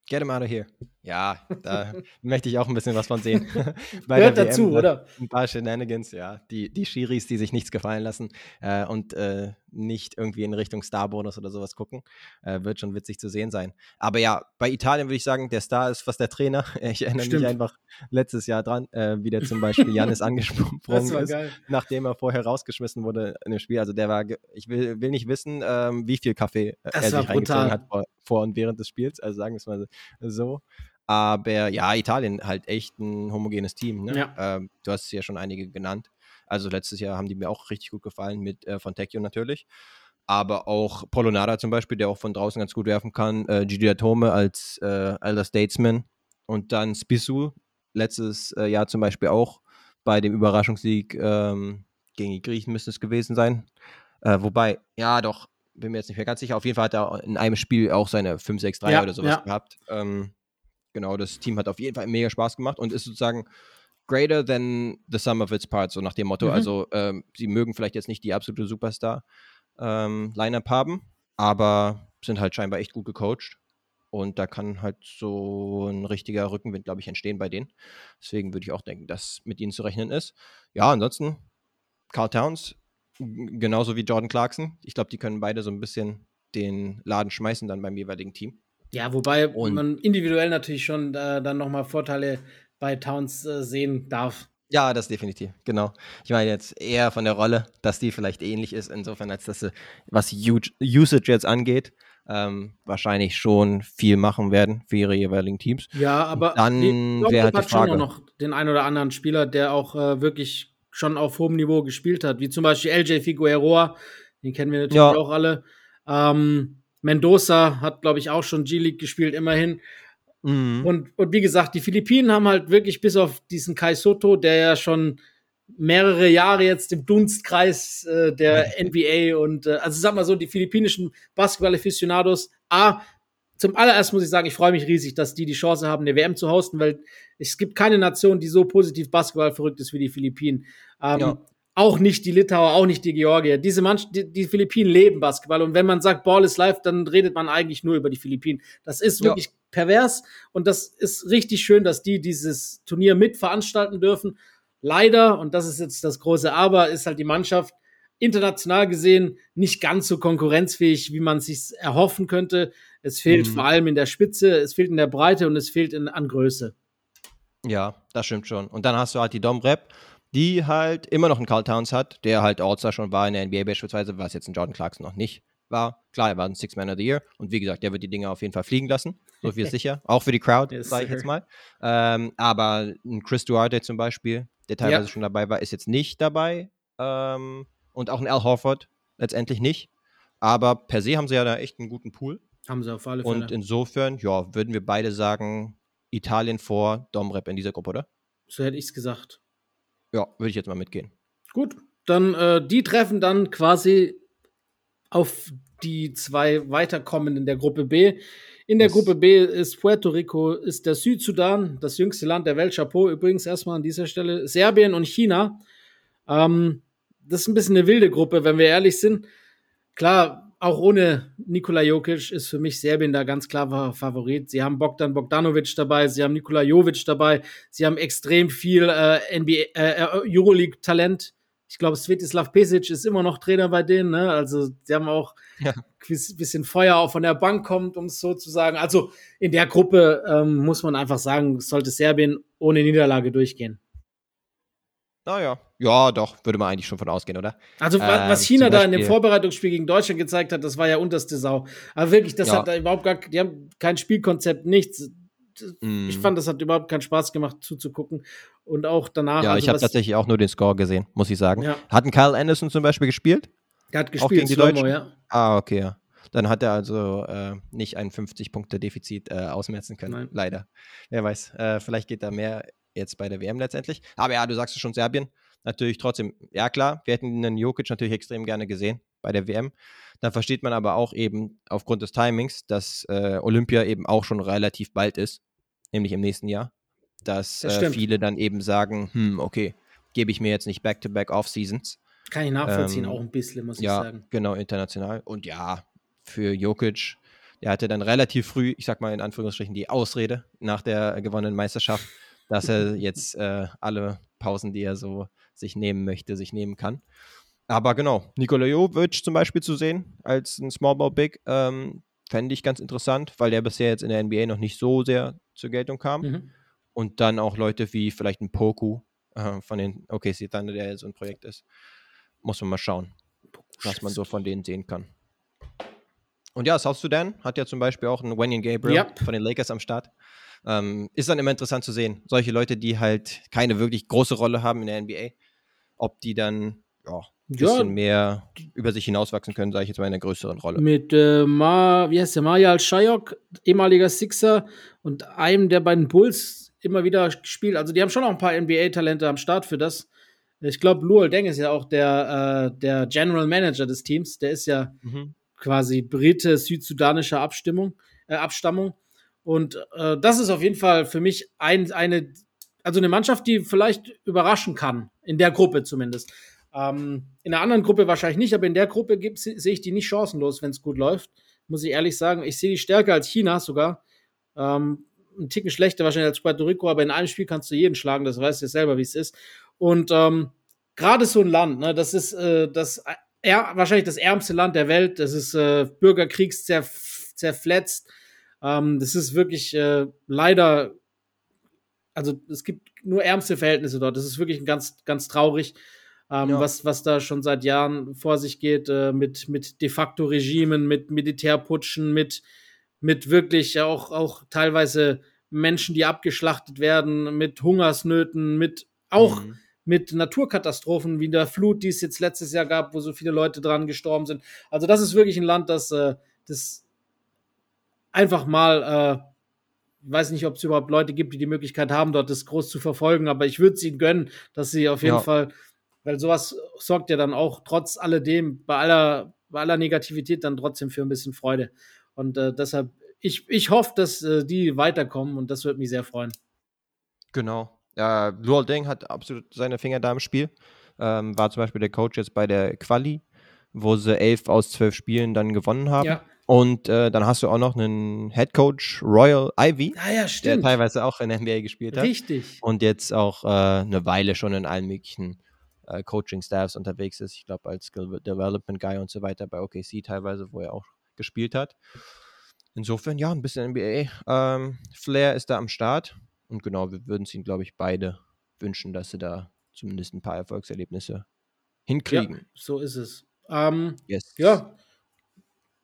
Get him out of here. Ja, da *laughs* möchte ich auch ein bisschen was von sehen. *laughs* *laughs* Gehört dazu, WM, oder? Ein paar Shenanigans, ja. Die, die Schiris, die sich nichts gefallen lassen äh, und äh, nicht irgendwie in Richtung Starbonus oder sowas gucken, äh, wird schon witzig zu sehen sein. Aber ja, bei Italien würde ich sagen, der Star ist fast der Trainer. *laughs* Ich erinnere Stimmt. mich einfach letztes Jahr dran, äh, wie der zum Beispiel Janis *laughs* angesprungen ist geil. nachdem er vorher rausgeschmissen wurde in dem Spiel. Also der war, ich will, will nicht wissen, ähm, wie viel Kaffee äh, Das er sich reingezogen brutal. hat vor, vor und während des Spiels. Also sagen wir es mal so. Aber ja, Italien halt echt ein homogenes Team. Ne? Ja. Ähm, du hast ja schon einige genannt. Also letztes Jahr haben die mir auch richtig gut gefallen mit äh, Fontecchio natürlich. Aber auch Polonara zum Beispiel, der auch von draußen ganz gut werfen kann. Äh, Gigi Atome als äh, Elder Statesman. Und dann Spissu, letztes äh, Jahr zum Beispiel auch bei dem Überraschungssieg ähm, gegen die Griechen müsste es gewesen sein. Äh, wobei, ja, doch, bin mir jetzt nicht mehr ganz sicher. Auf jeden Fall hat er in einem Spiel auch seine 5-6-3 Ja, oder sowas ja. gehabt. Ähm, genau, das Team hat auf jeden Fall mega Spaß gemacht und ist sozusagen greater than the sum of its parts, so nach dem Motto. Mhm. Also, ähm, sie mögen vielleicht jetzt nicht die absolute Superstar-Line-Up haben, aber sind halt scheinbar echt gut gecoacht. Und da kann halt so ein richtiger Rückenwind, glaube ich, entstehen bei denen. Deswegen würde ich auch denken, dass mit ihnen zu rechnen ist. Ja, ansonsten, Carl Towns, genauso wie Jordan Clarkson. Ich glaube, die können beide so ein bisschen den Laden schmeißen dann beim jeweiligen Team. Ja, wobei Und- man individuell natürlich schon äh, dann nochmal Vorteile bei Towns äh, sehen darf. Ja, das definitiv, genau. Ich meine jetzt eher von der Rolle, dass die vielleicht ähnlich ist, insofern, als dass sie, was Usage jetzt angeht, ähm, wahrscheinlich schon viel machen werden für ihre jeweiligen Teams. Ja, aber dann die Dortmund wäre halt die schon Frage. auch noch den einen oder anderen Spieler, der auch äh, wirklich schon auf hohem Niveau gespielt hat, wie zum Beispiel LJ Figueroa, den kennen wir natürlich Ja. auch alle. Ähm, Mendoza hat, glaube ich, auch schon G-League gespielt, immerhin. Mhm. Und, und wie gesagt, die Philippinen haben halt wirklich bis auf diesen Kai Soto, der ja schon mehrere Jahre jetzt im Dunstkreis äh, der NBA und äh, also sag mal so, die philippinischen Basketball-Aficionados, A, zum allerersten muss ich sagen, ich freue mich riesig, dass die die Chance haben, eine WM zu hosten, weil es gibt keine Nation, die so positiv Basketball verrückt ist wie die Philippinen. Ähm, Ja. Auch nicht die Litauer, auch nicht die Georgier. Diese Mann die, die Philippinen leben Basketball. Und wenn man sagt, Ball is life, dann redet man eigentlich nur über die Philippinen. Das ist Ja. wirklich pervers und das ist richtig schön, dass die dieses Turnier mit veranstalten dürfen. Leider, und das ist jetzt das große Aber, ist halt die Mannschaft international gesehen nicht ganz so konkurrenzfähig, wie man sich erhoffen könnte. Es fehlt Mhm. vor allem in der Spitze, es fehlt in der Breite und es fehlt in, an Größe. Ja, das stimmt schon. Und dann hast du halt die Dom Rep, die halt immer noch einen Carl Towns hat, der halt All-Star schon war in der NBA beispielsweise, was jetzt ein Jordan Clarkson noch nicht war. Klar, er war ein Six-Man of the Year und wie gesagt, der wird die Dinge auf jeden Fall fliegen lassen. So viel ist *laughs* sicher. Auch für die Crowd, Yes, sage ich jetzt mal. Ähm, aber ein Chris Duarte zum Beispiel, der teilweise Ja. schon dabei war, ist jetzt nicht dabei. Ähm, und auch ein Al Horford letztendlich nicht. Aber per se haben sie ja da echt einen guten Pool. Haben sie auf alle Fälle. Und insofern, ja, würden wir beide sagen, Italien vor Domrep in dieser Gruppe, oder? so hätte ich es gesagt. Ja, würde ich jetzt mal mitgehen. Gut, dann äh, die treffen dann quasi auf die zwei weiterkommenden der Gruppe B. In der Yes. Gruppe B ist Puerto Rico, ist der Südsudan, das jüngste Land der Welt. Chapeau übrigens erstmal an dieser Stelle. Serbien und China. Ähm, das ist ein bisschen eine wilde Gruppe, wenn wir ehrlich sind. Klar, auch ohne Nikola Jokic ist für mich Serbien da ganz klar Fa- Favorit. Sie haben Bogdan Bogdanovic dabei, sie haben Nikola Jovic dabei, sie haben extrem viel äh, NBA, äh, Euroleague-Talent. Ich glaube, Svetislav Pesic ist immer noch Trainer bei denen. Ne? Also, sie haben auch Ja. ein bisschen Feuer auch von der Bank kommt, um es so zu sagen. Also, in der Gruppe ähm, muss man einfach sagen, sollte Serbien ohne Niederlage durchgehen. Naja, ja, doch, würde man eigentlich schon von ausgehen, oder? Also wa- Ähm, was China da in dem Vorbereitungsspiel gegen Deutschland gezeigt hat, das war ja unterste Sau. Aber wirklich, das Ja. hat da überhaupt gar, die haben kein Spielkonzept, nichts. Mhm. Ich fand, das hat überhaupt keinen Spaß gemacht zuzugucken. Und auch danach. Ja, also ich habe was- tatsächlich auch nur den Score gesehen, muss ich sagen. Ja. Hat ein Kyle Anderson zum Beispiel gespielt? Der hat auch gespielt, gegen die Deutschen? ja. Ah, okay, ja. Dann hat er also äh, nicht ein 50-Punkte-Defizit äh, ausmerzen können. Nein. Leider. Wer weiß, äh, vielleicht geht da mehr jetzt bei der WM letztendlich. Aber ja, du sagst es schon, Serbien. Natürlich trotzdem, ja klar, wir hätten einen Jokic natürlich extrem gerne gesehen bei der WM. Dann versteht man aber auch eben aufgrund des Timings, dass äh, Olympia eben auch schon relativ bald ist, nämlich im nächsten Jahr. Dass Das äh, viele dann eben sagen, hm, okay, gebe ich mir jetzt nicht Back-to-Back Off-Seasons. Kann ich nachvollziehen, Ähm, auch ein bisschen, muss ich Ja, sagen. genau, international. Und ja, für Jokic, der hatte dann relativ früh, ich sag mal in Anführungsstrichen, die Ausrede nach der gewonnenen Meisterschaft, dass er *laughs* jetzt äh, alle Pausen, die er so sich nehmen möchte, sich nehmen kann. Aber genau, Nikola Jovic zum Beispiel zu sehen als ein Small Ball Big, ähm, fände ich ganz interessant, weil der bisher jetzt in der NBA noch nicht so sehr zur Geltung kam. Mhm. Und dann auch Leute wie vielleicht ein Poku äh, von den OKC Thunder, der ja so ein Projekt ist. Muss man mal schauen, was man so von denen sehen kann. Und ja, South Sudan hat ja zum Beispiel auch einen Wenyan Gabriel Ja. von den Lakers am Start. Ähm, ist dann immer interessant zu sehen. Solche Leute, die halt keine wirklich große Rolle haben in der NBA, ob die dann ja, ein Ja. bisschen mehr über sich hinauswachsen können, sage ich jetzt mal in einer größeren Rolle. Mit äh, Ma, wie heißt der, Marial Shayok, ehemaliger Sixer und einem, der bei den Bulls immer wieder spielt. Also die haben schon auch ein paar NBA-Talente am Start für das. Ich glaube, Luol Deng ist ja auch der, äh, der General Manager des Teams. Der ist ja mhm. quasi Brite südsudanischer Abstimmung, äh, Abstammung. Und äh, das ist auf jeden Fall für mich ein, eine, also eine Mannschaft, die vielleicht überraschen kann, in der Gruppe zumindest. Ähm, in einer anderen Gruppe wahrscheinlich nicht, aber in der Gruppe sehe ich die nicht chancenlos, wenn es gut läuft. Muss ich ehrlich sagen. Ich sehe die stärker als China sogar. Ähm, ein Ticken schlechter wahrscheinlich als Puerto Rico, aber in einem Spiel kannst du jeden schlagen, das weißt du ja selber, wie es ist. Und ähm, gerade so ein Land, ne, das ist äh, das er, wahrscheinlich das ärmste Land der Welt, das ist äh, Bürgerkriegs zerfletzt. Ähm, das ist wirklich äh, leider, also es gibt nur ärmste Verhältnisse dort. Das ist wirklich ganz, ganz traurig, ähm, ja. was, was da schon seit Jahren vor sich geht, äh, mit, mit de facto Regimen, mit Militärputschen, mit mit wirklich auch, auch teilweise Menschen, die abgeschlachtet werden, mit Hungersnöten, mit auch mhm. mit Naturkatastrophen wie der Flut, die es jetzt letztes Jahr gab, wo so viele Leute dran gestorben sind. Also das ist wirklich ein Land, das, äh, das einfach mal, äh, ich weiß nicht, ob es überhaupt Leute gibt, die die Möglichkeit haben, dort das groß zu verfolgen, aber ich würde es ihnen gönnen, dass sie auf jeden ja. Fall, weil sowas sorgt ja dann auch trotz alledem, bei aller, bei aller Negativität dann trotzdem für ein bisschen Freude. Und äh, deshalb, ich, ich hoffe, dass äh, die weiterkommen und das würde mich sehr freuen. Genau. Ja, Luol Deng hat absolut seine Finger da im Spiel. Ähm, war zum Beispiel der Coach jetzt bei der Quali, wo sie elf aus zwölf Spielen dann gewonnen haben. Ja. Und äh, dann hast du auch noch einen Head Coach Royal Ivy, ah, ja, der teilweise auch in der NBA gespielt hat. Richtig. Und jetzt auch äh, eine Weile schon in allen möglichen äh, Coaching-Staffs unterwegs ist. Ich glaube, als Skill Development Guy und so weiter bei OKC teilweise, wo er auch gespielt hat. Insofern, ja, ein bisschen NBA. Ähm, Flair ist da am Start. Und genau, wir würden es ihnen, glaube ich, beide wünschen, dass sie da zumindest ein paar Erfolgserlebnisse hinkriegen. Ja, so ist es. Ähm, yes. Ja,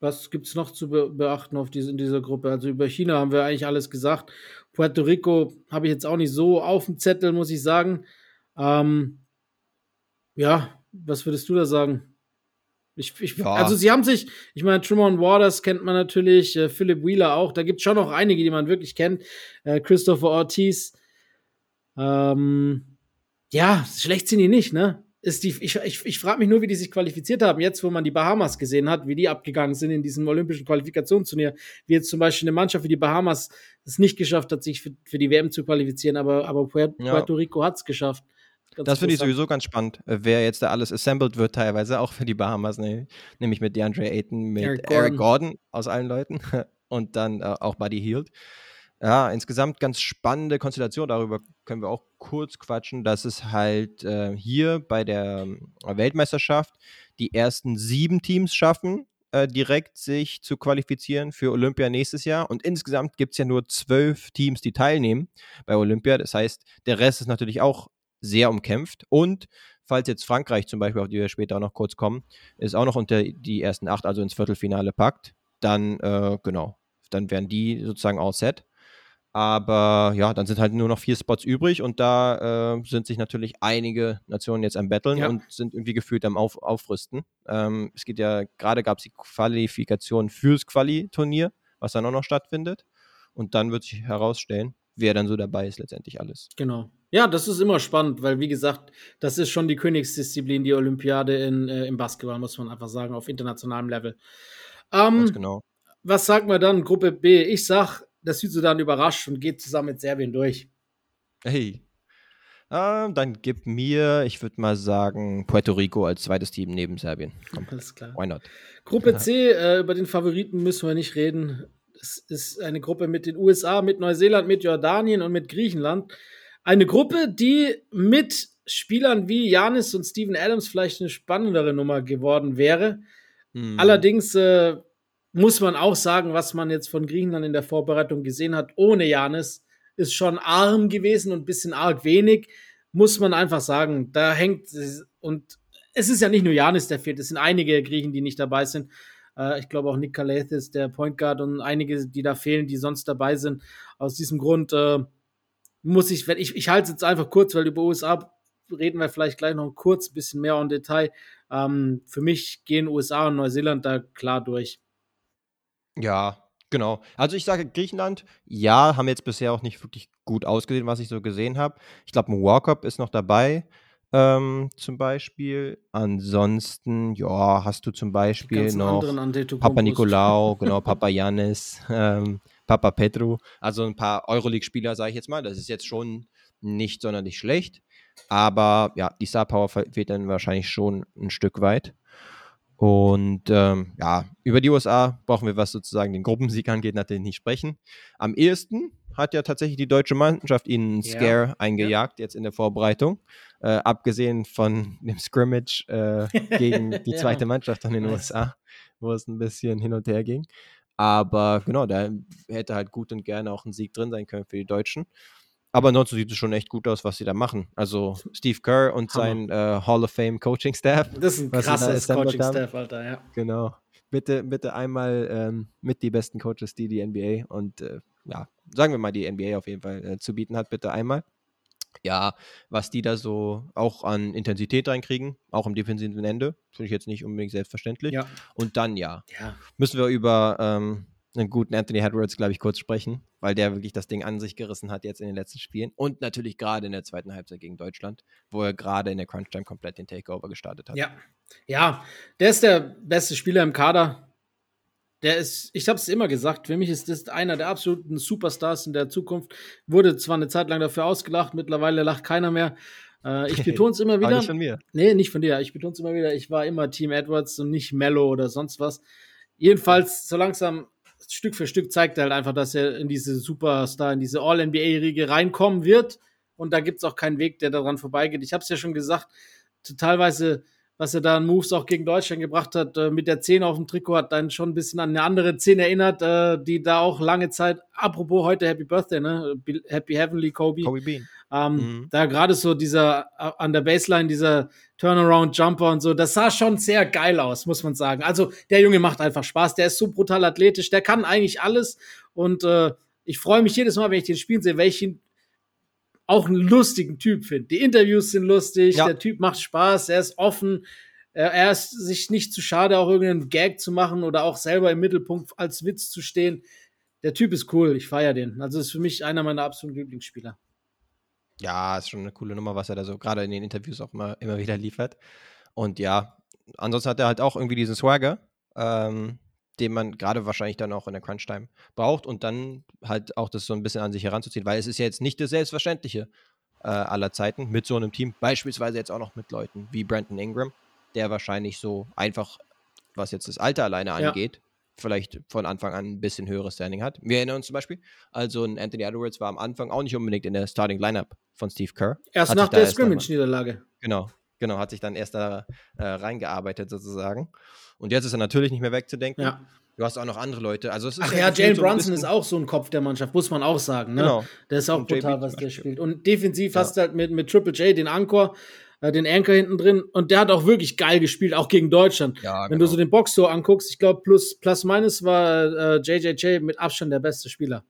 was gibt es noch zu be beachten auf diese, in dieser Gruppe? Also über China haben wir eigentlich alles gesagt. Puerto Rico habe ich jetzt auch nicht so auf dem Zettel, muss ich sagen. Ähm, ja, was würdest du da sagen? Ich, ich, ja. Also sie haben sich, ich meine, Tremont Waters kennt man natürlich, äh, Philip Wheeler auch, da gibt es schon noch einige, die man wirklich kennt. Äh, Christopher Ortiz. Ähm, ja, schlecht sind die nicht, ne? Ist die, ich ich, ich frage mich nur, wie die sich qualifiziert haben, jetzt wo man die Bahamas gesehen hat, wie die abgegangen sind in diesem olympischen Qualifikationsturnier. Wie jetzt zum Beispiel eine Mannschaft wie die Bahamas es nicht geschafft hat, sich für, für die WM zu qualifizieren, aber, aber Puerto, ja. Puerto Rico hat es geschafft. Ganz das finde ich sowieso ganz spannend, äh, wer jetzt da alles assembled wird, teilweise auch für die Bahamas, ne? nämlich mit DeAndre Ayton, mit Eric Gordon, Eric Gordon aus allen Leuten *laughs* und dann äh, auch Buddy Hield. Ja, insgesamt ganz spannende Konstellation. Darüber können wir auch kurz quatschen, dass es halt äh, hier bei der äh, Weltmeisterschaft die ersten sieben Teams schaffen, äh, direkt sich zu qualifizieren für Olympia nächstes Jahr. Und insgesamt gibt es ja nur zwölf Teams, die teilnehmen bei Olympia. Das heißt, der Rest ist natürlich auch sehr umkämpft. Und falls jetzt Frankreich zum Beispiel, auf die wir später auch noch kurz kommen, ist auch noch unter die ersten acht, also ins Viertelfinale packt, dann, äh, genau, dann wären die sozusagen all set. Aber ja, dann sind halt nur noch vier Spots übrig und da äh, sind sich natürlich einige Nationen jetzt am Betteln ja. und sind irgendwie gefühlt am Auf Aufrüsten. Ähm, es geht ja, gerade gab es die Qualifikation fürs Quali-Turnier, was dann auch noch stattfindet. Und dann wird sich herausstellen, wer dann so dabei ist, letztendlich alles. Genau. Ja, das ist immer spannend, weil wie gesagt, das ist schon die Königsdisziplin, die Olympiade in, äh, im Basketball, muss man einfach sagen, auf internationalem Level. Ähm, Ganz genau. Was sagt man dann, Gruppe B? Ich sag, der Südsudan überrascht und geht zusammen mit Serbien durch. Hey. Ähm, dann gib mir, ich würde mal sagen, Puerto Rico als zweites Team neben Serbien. Komm, Alles klar. Why not? Gruppe C, äh, über den Favoriten müssen wir nicht reden. Es ist eine Gruppe mit den USA, mit Neuseeland, mit Jordanien und mit Griechenland. Eine Gruppe, die mit Spielern wie Janis und Steven Adams vielleicht eine spannendere Nummer geworden wäre. Mhm. Allerdings äh, muss man auch sagen, was man jetzt von Griechenland in der Vorbereitung gesehen hat, ohne Janis, ist schon arm gewesen und ein bisschen arg wenig. Muss man einfach sagen. Da hängt, und es ist ja nicht nur Janis, der fehlt, es sind einige Griechen, die nicht dabei sind. Äh, ich glaube auch Nick Kalathis, der Point Guard und einige, die da fehlen, die sonst dabei sind. Aus diesem Grund äh, muss ich, ich, ich halte es jetzt einfach kurz, weil über USA reden wir vielleicht gleich noch kurz ein bisschen mehr im Detail. Ähm, für mich gehen USA und Neuseeland da klar durch. Ja, genau. Also ich sage Griechenland, ja, haben jetzt bisher auch nicht wirklich gut ausgesehen, was ich so gesehen habe. Ich glaube, ein Walkup ist noch dabei. ähm, zum Beispiel. Ansonsten, ja, hast du zum Beispiel noch Papa Nikolaou, genau, *laughs* Papa Janis, ähm, Papa Petru, also ein paar Euroleague-Spieler, sage ich jetzt mal. Das ist jetzt schon nicht sonderlich schlecht, aber ja, die Star Power fehlt dann wahrscheinlich schon ein Stück weit. Und ähm, ja, über die USA brauchen wir, was sozusagen den Gruppensieg angeht, natürlich nicht sprechen. Am ehesten hat ja tatsächlich die deutsche Mannschaft ihnen einen Scare ja. eingejagt, ja. jetzt in der Vorbereitung. Äh, abgesehen von dem Scrimmage äh, *laughs* gegen die zweite ja. Mannschaft an den USA, wo es ein bisschen hin und her ging. Aber genau, da hätte halt gut und gerne auch ein Sieg drin sein können für die Deutschen. Aber ansonsten sieht es schon echt gut aus, was sie da machen. Also Steve Kerr und Hammer. sein äh, Hall of Fame Coaching Staff. Das ist ein krasses Coaching Staff, Alter, ja. Genau. Bitte, bitte einmal ähm, mit die besten Coaches, die die NBA und äh, ja, sagen wir mal, die NBA auf jeden Fall äh, zu bieten hat, bitte einmal. Ja, was die da so auch an Intensität reinkriegen, auch im defensiven Ende, finde ich jetzt nicht unbedingt selbstverständlich. Ja. Und dann ja, ja. müssen wir über ähm, einen guten Anthony Edwards, glaube ich, kurz sprechen, weil der wirklich das Ding an sich gerissen hat jetzt in den letzten Spielen und natürlich gerade in der zweiten Halbzeit gegen Deutschland, wo er gerade in der Crunch-Time komplett den Takeover gestartet hat. Ja, ja, der ist der beste Spieler im Kader. Der ist, ich habe es immer gesagt, für mich ist das einer der absoluten Superstars in der Zukunft. Wurde zwar eine Zeit lang dafür ausgelacht, mittlerweile lacht keiner mehr. Äh, ich *laughs* betone es immer wieder. nicht von mir. Nee, nicht von dir. Ich betone es immer wieder. Ich war immer Team Edwards und nicht Mello oder sonst was. Jedenfalls, so langsam Stück für Stück zeigt er halt einfach, dass er in diese Superstar, in diese All-NBA-Riege reinkommen wird. Und da gibt es auch keinen Weg, der daran vorbeigeht. Ich habe es ja schon gesagt, teilweise, was er da an Moves auch gegen Deutschland gebracht hat, äh, mit der 10 auf dem Trikot, hat dann schon ein bisschen an eine andere 10 erinnert, äh, die da auch lange Zeit, apropos heute Happy Birthday, ne? Happy Heavenly Kobe. Kobe Bean. Ähm, mhm. Da gerade so dieser an der Baseline, dieser Turnaround Jumper und so, das sah schon sehr geil aus, muss man sagen. Also der Junge macht einfach Spaß, der ist so brutal athletisch, der kann eigentlich alles und äh, ich freue mich jedes Mal, wenn ich den spielen sehe, weil ich ihn auch einen lustigen Typ finde. Die Interviews sind lustig, ja. der Typ macht Spaß, er ist offen, er, er ist sich nicht zu schade, auch irgendeinen Gag zu machen oder auch selber im Mittelpunkt als Witz zu stehen. Der Typ ist cool, ich feiere den. Also ist für mich einer meiner absoluten Lieblingsspieler. Ja, ist schon eine coole Nummer, was er da so gerade in den Interviews auch immer, immer wieder liefert. Und ja, ansonsten hat er halt auch irgendwie diesen Swagger, ähm, den man gerade wahrscheinlich dann auch in der Crunch-Time braucht und dann halt auch das so ein bisschen an sich heranzuziehen, weil es ist ja jetzt nicht das Selbstverständliche äh, aller Zeiten mit so einem Team, beispielsweise jetzt auch noch mit Leuten wie Brandon Ingram, der wahrscheinlich so einfach, was jetzt das Alter alleine angeht, ja vielleicht von Anfang an ein bisschen höheres Standing hat. Wir erinnern uns zum Beispiel, also ein Anthony Edwards war am Anfang auch nicht unbedingt in der Starting Lineup von Steve Kerr. Erst nach der Scrimmage-Niederlage. Genau, genau, hat sich dann erst da äh, reingearbeitet sozusagen. Und jetzt ist er natürlich nicht mehr wegzudenken. Ja. Du hast auch noch andere Leute. Also Ach ja, Jalen so Brunson ist auch so ein Kopf der Mannschaft, muss man auch sagen. Ne? Genau. Der ist auch brutal, was der spielt. Und defensiv ja. hast du halt mit, mit Triple J den Ankor, äh, den Anchor hinten drin. Und der hat auch wirklich geil gespielt, auch gegen Deutschland. Ja, Wenn du genau. so den Box so anguckst, ich glaube, plus, plus minus war äh, JJJ mit Abstand der beste Spieler.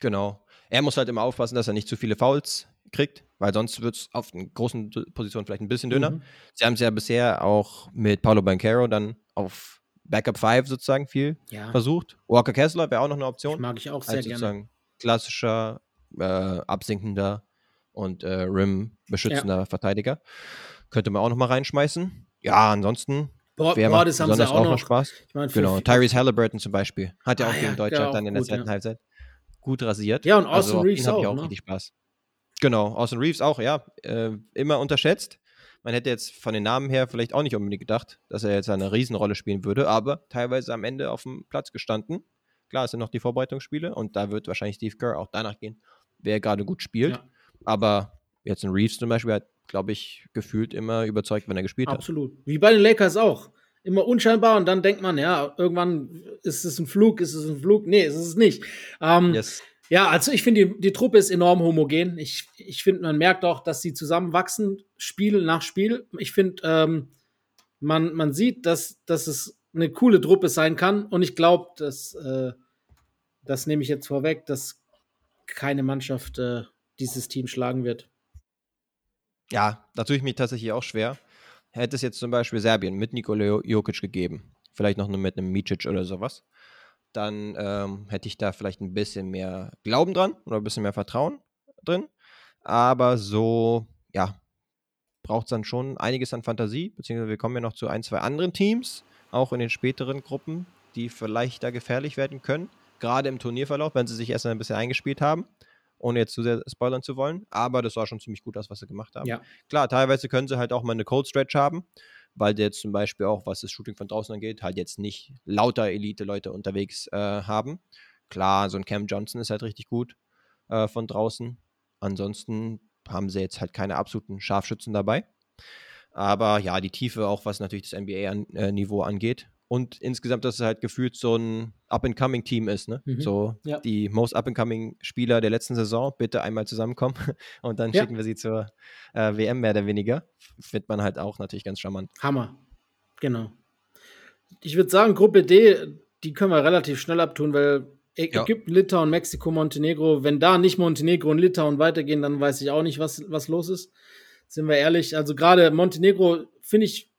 Genau. Er muss halt immer aufpassen, dass er nicht zu viele Fouls kriegt, weil sonst wird es auf den großen Positionen vielleicht ein bisschen dünner. Mhm. Sie haben es ja bisher auch mit Paulo Banquero dann auf Backup 5 sozusagen viel ja. versucht. Walker Kessler wäre auch noch eine Option. Das mag ich auch sehr als sozusagen gerne. Klassischer, äh, absinkender und äh, Rim beschützender ja. Verteidiger. Könnte man auch noch mal reinschmeißen. Ja, ansonsten Boah, wer macht besonders auch, auch noch Spaß. Ich mein, genau, Tyrese Halliburton zum Beispiel. Hat ja auch ah, gegen ja, Deutschland dann in der gut, zweiten ja. Halbzeit gut rasiert. Ja, und Austin also, Reeves auch, auch ne? richtig Spaß. Genau, Austin Reeves auch, ja. Äh, immer unterschätzt. Man hätte jetzt von den Namen her vielleicht auch nicht unbedingt gedacht, dass er jetzt eine Riesenrolle spielen würde, aber teilweise am Ende auf dem Platz gestanden. Klar, es sind noch die Vorbereitungsspiele und da wird wahrscheinlich Steve Kerr auch danach gehen, wer gerade gut spielt. Ja. Aber jetzt ein Reeves zum Beispiel hat, glaube ich, gefühlt immer überzeugt, wenn er gespielt Absolut. hat. Absolut. Wie bei den Lakers auch. Immer unscheinbar und dann denkt man, ja, irgendwann ist es ein Flug, ist es ein Flug. Nee, ist es nicht. Ähm, yes. Ja, also ich finde, die, die Truppe ist enorm homogen. Ich, ich finde, man merkt auch, dass sie zusammenwachsen, Spiel nach Spiel. Ich finde, ähm, man, man sieht, dass, dass es eine coole Truppe sein kann. Und ich glaube, dass, äh, das nehme ich jetzt vorweg, dass keine Mannschaft äh, dieses Team schlagen wird. Ja, da tue ich mich tatsächlich auch schwer. Hätte es jetzt zum Beispiel Serbien mit Nikola Jokic gegeben, vielleicht noch mit einem Micic oder sowas, dann ähm, hätte ich da vielleicht ein bisschen mehr Glauben dran oder ein bisschen mehr Vertrauen drin. Aber so, ja, braucht es dann schon einiges an Fantasie, beziehungsweise wir kommen ja noch zu ein, zwei anderen Teams, auch in den späteren Gruppen, die vielleicht da gefährlich werden können. Gerade im Turnierverlauf, wenn sie sich erst ein bisschen eingespielt haben, ohne jetzt zu sehr spoilern zu wollen. Aber das sah schon ziemlich gut aus, was sie gemacht haben. Ja. Klar, teilweise können sie halt auch mal eine Cold Stretch haben, weil jetzt zum Beispiel auch, was das Shooting von draußen angeht, halt jetzt nicht lauter Elite-Leute unterwegs äh, haben. Klar, so ein Cam Johnson ist halt richtig gut äh, von draußen. Ansonsten haben sie jetzt halt keine absoluten Scharfschützen dabei. Aber ja, die Tiefe auch, was natürlich das NBA-Niveau äh, angeht. Und insgesamt, dass es halt gefühlt so ein Up-and-Coming-Team ist. Ne? Mhm. So ja. die most Up-and-Coming-Spieler der letzten Saison bitte einmal zusammenkommen *laughs* und dann ja. schicken wir sie zur äh, WM mehr oder weniger. Findet man halt auch natürlich ganz charmant. Hammer. Genau. Ich würde sagen, Gruppe D, die können wir relativ schnell abtun, weil Ägypten, ja. Litauen, Mexiko, Montenegro, wenn da nicht Montenegro und Litauen weitergehen, dann weiß ich auch nicht, was, was los ist. Sind wir ehrlich. Also gerade Montenegro finde ich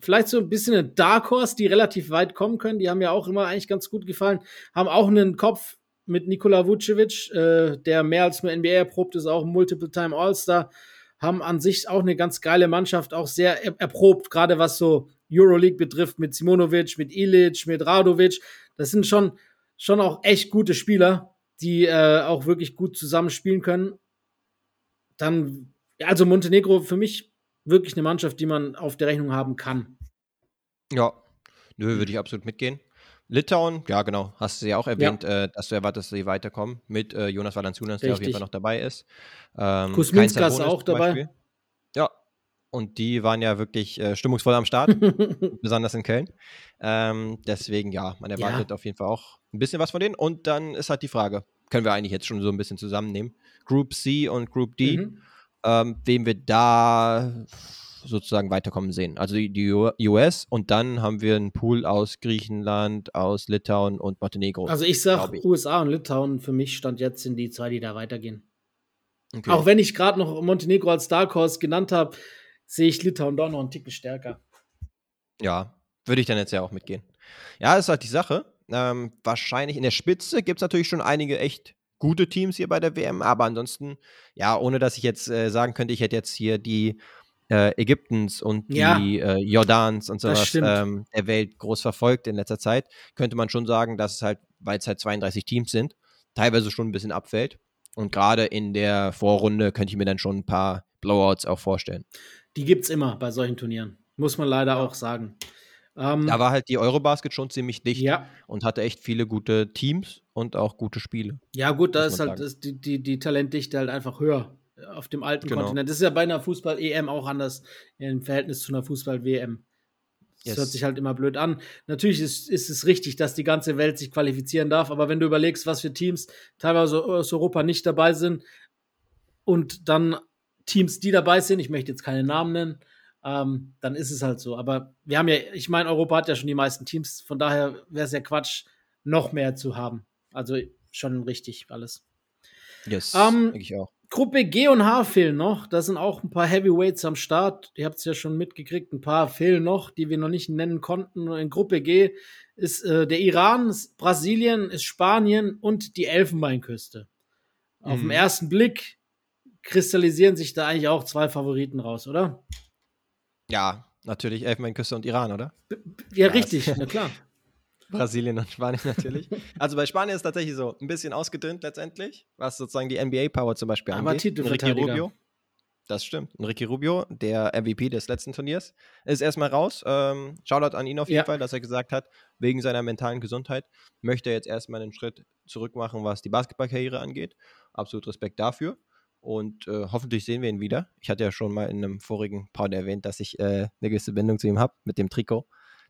vielleicht so ein bisschen eine Dark Horse, die relativ weit kommen können. Die haben ja auch immer eigentlich ganz gut gefallen. Haben auch einen Kopf mit Nikola Vucevic, äh, der mehr als nur NBA erprobt ist, auch Multiple-Time All-Star. Haben an sich auch eine ganz geile Mannschaft, auch sehr er erprobt, gerade was so Euroleague betrifft, mit Simonovic, mit Ilic, mit Radovic. Das sind schon schon auch echt gute Spieler, die äh, auch wirklich gut zusammenspielen können. Dann, also Montenegro für mich wirklich eine Mannschaft, die man auf der Rechnung haben kann. Ja, nö, würde ich absolut mitgehen. Litauen, ja genau, hast du ja auch erwähnt, ja. Äh, dass du erwartest, dass sie weiterkommen mit äh, Jonas Valanciunas, der auf jeden Fall noch dabei ist. Ähm, Kusminska ist auch dabei. Ja, und die waren ja wirklich äh, stimmungsvoll am Start, *laughs* besonders in Köln. Ähm, deswegen, ja, man erwartet ja. auf jeden Fall auch ein bisschen was von denen. Und dann ist halt die Frage, können wir eigentlich jetzt schon so ein bisschen zusammennehmen? Group C und Group D, mhm. Ähm, wem wir da sozusagen weiterkommen sehen. Also die, die, US und dann haben wir einen Pool aus Griechenland, aus Litauen und Montenegro. Also ich sage USA und Litauen für mich stand jetzt sind die zwei, die da weitergehen. Okay. Auch wenn ich gerade noch Montenegro als Dark Horse genannt habe, sehe ich Litauen doch noch einen Ticken stärker. Ja, würde ich dann jetzt ja auch mitgehen. Ja, das ist halt die Sache. Ähm, wahrscheinlich in der Spitze gibt es natürlich schon einige echt gute Teams hier bei der WM, aber ansonsten, ja, ohne dass ich jetzt äh, sagen könnte, ich hätte jetzt hier die äh, Ägyptens und ja, die äh, Jordans und sowas ähm, der Welt groß verfolgt in letzter Zeit, könnte man schon sagen, dass es halt, weil es halt 32 Teams sind, teilweise schon ein bisschen abfällt. Und gerade in der Vorrunde könnte ich mir dann schon ein paar Blowouts auch vorstellen. Die gibt es immer bei solchen Turnieren, muss man leider auch sagen. Ähm, da war halt die Eurobasket schon ziemlich dicht ja. und hatte echt viele gute Teams und auch gute Spiele. Ja, gut, da ist halt ist die, die, die Talentdichte halt einfach höher auf dem alten genau. Kontinent. Das ist ja bei einer Fußball-EM auch anders im Verhältnis zu einer Fußball-WM. Das yes. hört sich halt immer blöd an. Natürlich ist, ist es richtig, dass die ganze Welt sich qualifizieren darf, aber wenn du überlegst, was für Teams teilweise aus Europa nicht dabei sind und dann Teams, die dabei sind, ich möchte jetzt keine Namen nennen, ähm, dann ist es halt so. Aber wir haben ja, ich meine, Europa hat ja schon die meisten Teams, von daher wäre es ja Quatsch, noch mehr zu haben. Also schon richtig alles. Yes, ähm, ich auch. Gruppe G und H fehlen noch. Da sind auch ein paar Heavyweights am Start. Ihr habt es ja schon mitgekriegt. Ein paar fehlen noch, die wir noch nicht nennen konnten. In Gruppe G ist äh, der Iran, ist Brasilien, ist Spanien und die Elfenbeinküste. Auf mhm. den ersten Blick kristallisieren sich da eigentlich auch zwei Favoriten raus, oder? Ja, natürlich Elfenbeinküste und Iran, oder? Ja, ja richtig, na klar. *laughs* Brasilien und Spanien natürlich. Also bei Spanien ist es tatsächlich so ein bisschen ausgedünnt letztendlich, was sozusagen die NBA-Power zum Beispiel Aber angeht. Ricky Rubio. Das stimmt. Und Ricky Rubio, der MVP des letzten Turniers, ist erstmal raus. Ähm, Shoutout an ihn auf jeden ja. Fall, dass er gesagt hat, wegen seiner mentalen Gesundheit möchte er jetzt erstmal einen Schritt zurück machen, was die Basketballkarriere angeht. Absolut Respekt dafür. Und äh, hoffentlich sehen wir ihn wieder. Ich hatte ja schon mal in einem vorigen Pod erwähnt, dass ich äh, eine gewisse Bindung zu ihm habe mit dem Trikot.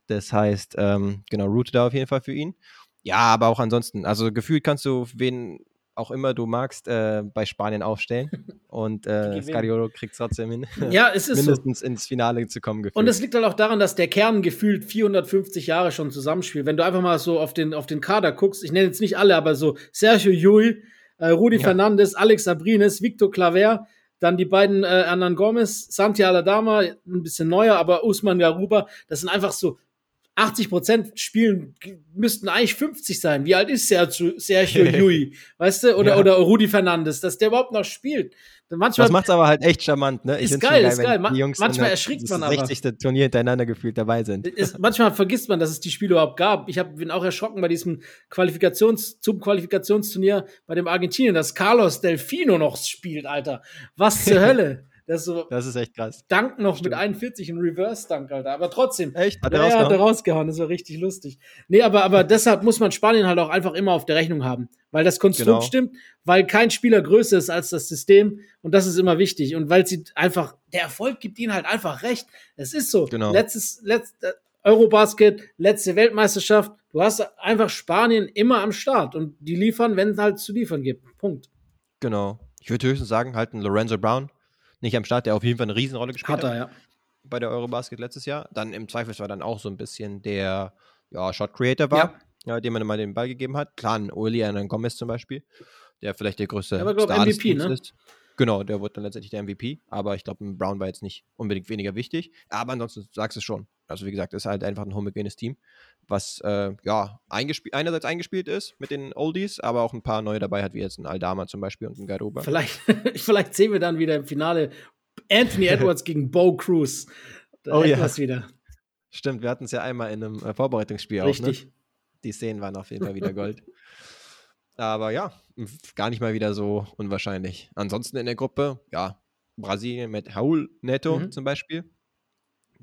Das heißt, ähm, genau, route da auf jeden Fall für ihn. Ja, aber auch ansonsten, also gefühlt kannst du wen auch immer du magst, äh, bei Spanien aufstellen. *laughs* Und äh, Scariolo kriegt es trotzdem hin, *laughs* ja, es ist mindestens so. ins Finale zu kommen. Gefühlt. Und es liegt halt auch daran, dass der Kern gefühlt 450 Jahre schon zusammenspielt. Wenn du einfach mal so auf den, auf den Kader guckst, ich nenne jetzt nicht alle, aber so Sergio Llull, äh, Rudi ja. Fernandes, Alex Abrines, Victor Claver, dann die beiden äh, Hernan Gomez, Santi Aladama, ein bisschen neuer, aber Usman Garuba, das sind einfach so 80 Prozent spielen, müssten eigentlich 50 sein. Wie alt ist Sergio, Sergio *laughs* Yui? weißt du? Oder, ja. oder Rudi Fernandes, dass der überhaupt noch spielt. Manchmal, das macht es aber halt echt charmant, ne? Ich ist geil, geil, ist geil. Die Jungs manchmal erschrickt man aber. 60. Turnier hintereinander gefühlt dabei sind. Ist, manchmal vergisst man, dass es die Spiele überhaupt gab. Ich hab, bin auch erschrocken bei diesem Qualifikations, zum Qualifikationsturnier bei dem Argentinien, dass Carlos Delfino noch spielt, Alter. Was zur *laughs* Hölle? Das ist, so das ist echt krass. Dank noch Stimmt. mit 41 in Reverse-Dank, Alter. Aber trotzdem. Echt? Hat er, ja, hat er rausgehauen. Das war richtig lustig. Nee, aber, aber deshalb muss man Spanien halt auch einfach immer auf der Rechnung haben. Weil das Konstrukt genau. stimmt, weil kein Spieler größer ist als das System. Und das ist immer wichtig. Und weil sie einfach, der Erfolg gibt ihnen halt einfach recht. Es ist so. Genau. Letztes, letzte, Eurobasket, letzte Weltmeisterschaft. Du hast einfach Spanien immer am Start und die liefern, wenn es halt zu liefern gibt. Punkt. Genau. Ich würde höchstens sagen, halt ein Lorenzo Brown nicht am Start, der auf jeden Fall eine Riesenrolle gespielt hat. Hat er, ja. Bei der Eurobasket letztes Jahr. Dann im Zweifelsfall dann auch so ein bisschen der ja, Shot Creator war, ja. ja dem man mal den Ball gegeben hat. Klar, ein Olian Gomez zum Beispiel, der vielleicht der größte der war, glaub, Star MVP, ne? ist. Genau, der wurde dann letztendlich der MVP. Aber ich glaube, Brown war jetzt nicht unbedingt weniger wichtig. Aber ansonsten sagst du es schon. Also wie gesagt, ist halt einfach ein homogenes Team, was äh, ja eingespielt, einerseits eingespielt ist mit den Oldies, aber auch ein paar neue dabei hat, wie jetzt ein Aldama zum Beispiel und ein Garuba. Vielleicht, *laughs* vielleicht sehen wir dann wieder im Finale Anthony *laughs* Edwards gegen Bo Cruz. Da oh ja. wieder. Stimmt, wir hatten es ja einmal in einem äh, Vorbereitungsspiel Richtig. auch. Ne? Die Szenen waren auf jeden Fall wieder Gold. *laughs* aber ja, gar nicht mal wieder so unwahrscheinlich. Ansonsten in der Gruppe, ja, Brasilien mit Raul Neto mhm. zum Beispiel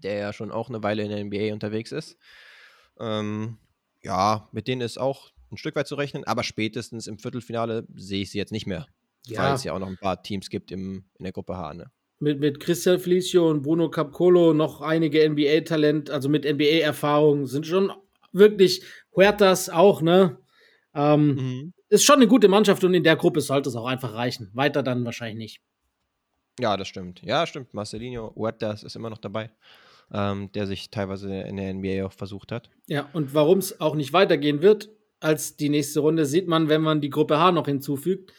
der ja schon auch eine Weile in der NBA unterwegs ist. Ähm, ja, mit denen ist auch ein Stück weit zu rechnen, aber spätestens im Viertelfinale sehe ich sie jetzt nicht mehr, ja. weil es ja auch noch ein paar Teams gibt im, in der Gruppe H. Ne? Mit, mit Christian Felicio und Bruno Capcolo noch einige NBA-Talent, also mit NBA-Erfahrung, sind schon wirklich Huertas auch, ne? Ähm, mhm. Ist schon eine gute Mannschaft und in der Gruppe sollte es auch einfach reichen. Weiter dann wahrscheinlich nicht. Ja, das stimmt. Ja, stimmt. Marcelinho Huertas ist immer noch dabei ähm, der sich teilweise in der NBA auch versucht hat. Ja, und warum es auch nicht weitergehen wird als die nächste Runde, sieht man, wenn man die Gruppe H noch hinzufügt.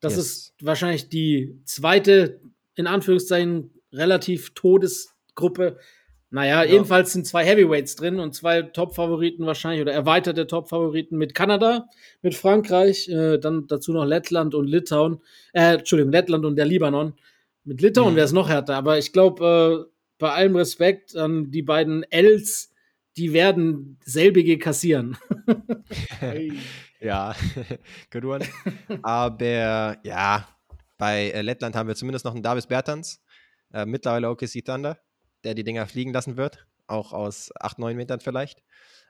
Das yes. ist wahrscheinlich die zweite, in Anführungszeichen, relativ Todesgruppe. Naja, ja. ebenfalls sind zwei Heavyweights drin und zwei Top-Favoriten wahrscheinlich oder erweiterte Top-Favoriten mit Kanada, mit Frankreich, äh, dann dazu noch Lettland und Litauen. Äh, Entschuldigung, Lettland und der Libanon. Mit Litauen mhm. wäre es noch härter, aber ich glaube, äh, bei allem Respekt an die beiden Els, die werden selbige kassieren. *laughs* ja, *laughs* good one. *laughs* Aber ja, bei äh, Lettland haben wir zumindest noch einen Davis Bertans, äh, mittlerweile OKC Thunder, der die Dinger fliegen lassen wird, auch aus 8, 9 Metern vielleicht.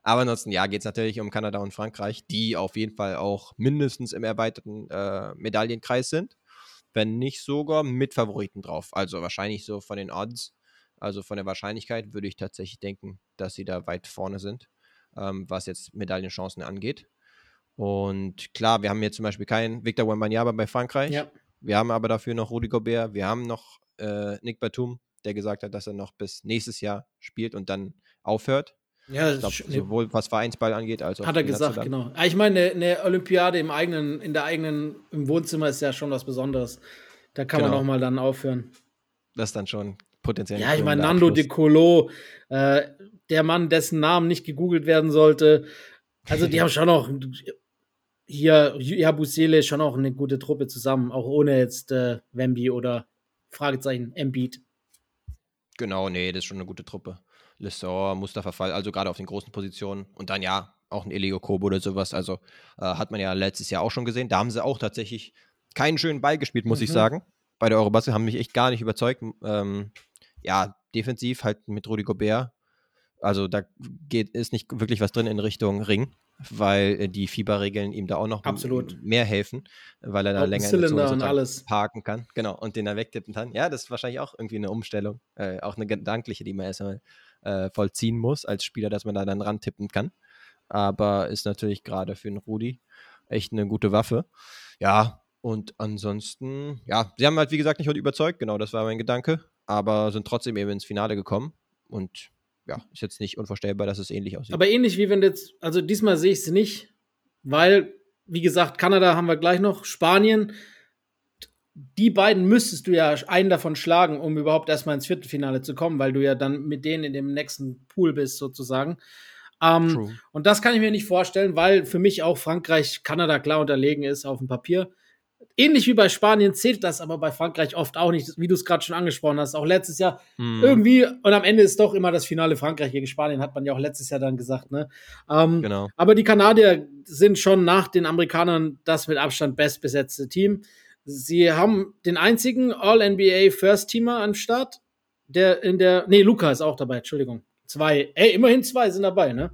Aber ansonsten, ja, geht es natürlich um Kanada und Frankreich, die auf jeden Fall auch mindestens im erweiterten äh, Medaillenkreis sind, wenn nicht sogar mit Favoriten drauf. Also wahrscheinlich so von den Odds also von der Wahrscheinlichkeit würde ich tatsächlich denken, dass sie da weit vorne sind, ähm, was jetzt Medaillenchancen angeht. Und klar, wir haben jetzt zum Beispiel keinen Victor Wembanyama bei Frankreich. Ja. Wir haben aber dafür noch Rudi Gobert. Wir haben noch äh, Nick Batum, der gesagt hat, dass er noch bis nächstes Jahr spielt und dann aufhört. Ja, glaub, sowohl was Vereinsball angeht, als auch. Hat er gesagt, genau. Ich meine, eine Olympiade im eigenen, in der eigenen, im Wohnzimmer ist ja schon was Besonderes. Da kann genau. man auch mal dann aufhören. Das ist dann schon potenziell. Ja, ich meine, Nando De Colo, äh, der Mann, dessen Namen nicht gegoogelt werden sollte. Also, die *laughs* haben schon noch hier, Jabusele, schon auch eine gute Truppe zusammen, auch ohne jetzt äh, Wemby oder Fragezeichen Embiid. Genau, nee, das ist schon eine gute Truppe. Lessor, Mustafa Fall, also gerade auf den großen Positionen. Und dann ja, auch ein Elio Kobo oder sowas. Also äh, hat man ja letztes Jahr auch schon gesehen. Da haben sie auch tatsächlich keinen schönen Ball gespielt, muss mhm. ich sagen. Bei der Eurobasket haben mich echt gar nicht überzeugt. Ähm, ja, defensiv halt mit Rudi Gobert. Also da geht, ist nicht wirklich was drin in Richtung Ring, weil äh, die Fieberregeln ihm da auch noch Absolut. mehr helfen, weil er da länger in der Zone alles. parken kann. Genau, und den da wegtippen kann. Ja, das ist wahrscheinlich auch irgendwie eine Umstellung, äh, auch eine gedankliche, die man erstmal äh, vollziehen muss als Spieler, dass man da dann rantippen kann. Aber ist natürlich gerade für einen Rudi echt eine gute Waffe. Ja, und ansonsten, ja, sie haben halt, wie gesagt, nicht heute überzeugt, genau, das war mein Gedanke aber sind trotzdem eben ins Finale gekommen. Und ja, ist jetzt nicht unvorstellbar, dass es ähnlich aussieht. Aber ähnlich wie wenn jetzt, also diesmal sehe ich es nicht, weil, wie gesagt, Kanada haben wir gleich noch, Spanien, die beiden müsstest du ja einen davon schlagen, um überhaupt erstmal ins Viertelfinale zu kommen, weil du ja dann mit denen in dem nächsten Pool bist, sozusagen. Ähm, und das kann ich mir nicht vorstellen, weil für mich auch Frankreich Kanada klar unterlegen ist auf dem Papier. Ähnlich wie bei Spanien zählt das aber bei Frankreich oft auch nicht, wie du es gerade schon angesprochen hast. Auch letztes Jahr mm. irgendwie, und am Ende ist doch immer das Finale Frankreich gegen Spanien, hat man ja auch letztes Jahr dann gesagt. Ne? Ähm, genau. Aber die Kanadier sind schon nach den Amerikanern das mit Abstand bestbesetzte Team. Sie haben den einzigen All-NBA First-Teamer am Start, der in der, nee, Luca ist auch dabei, Entschuldigung. Zwei, ey, immerhin zwei sind dabei, ne?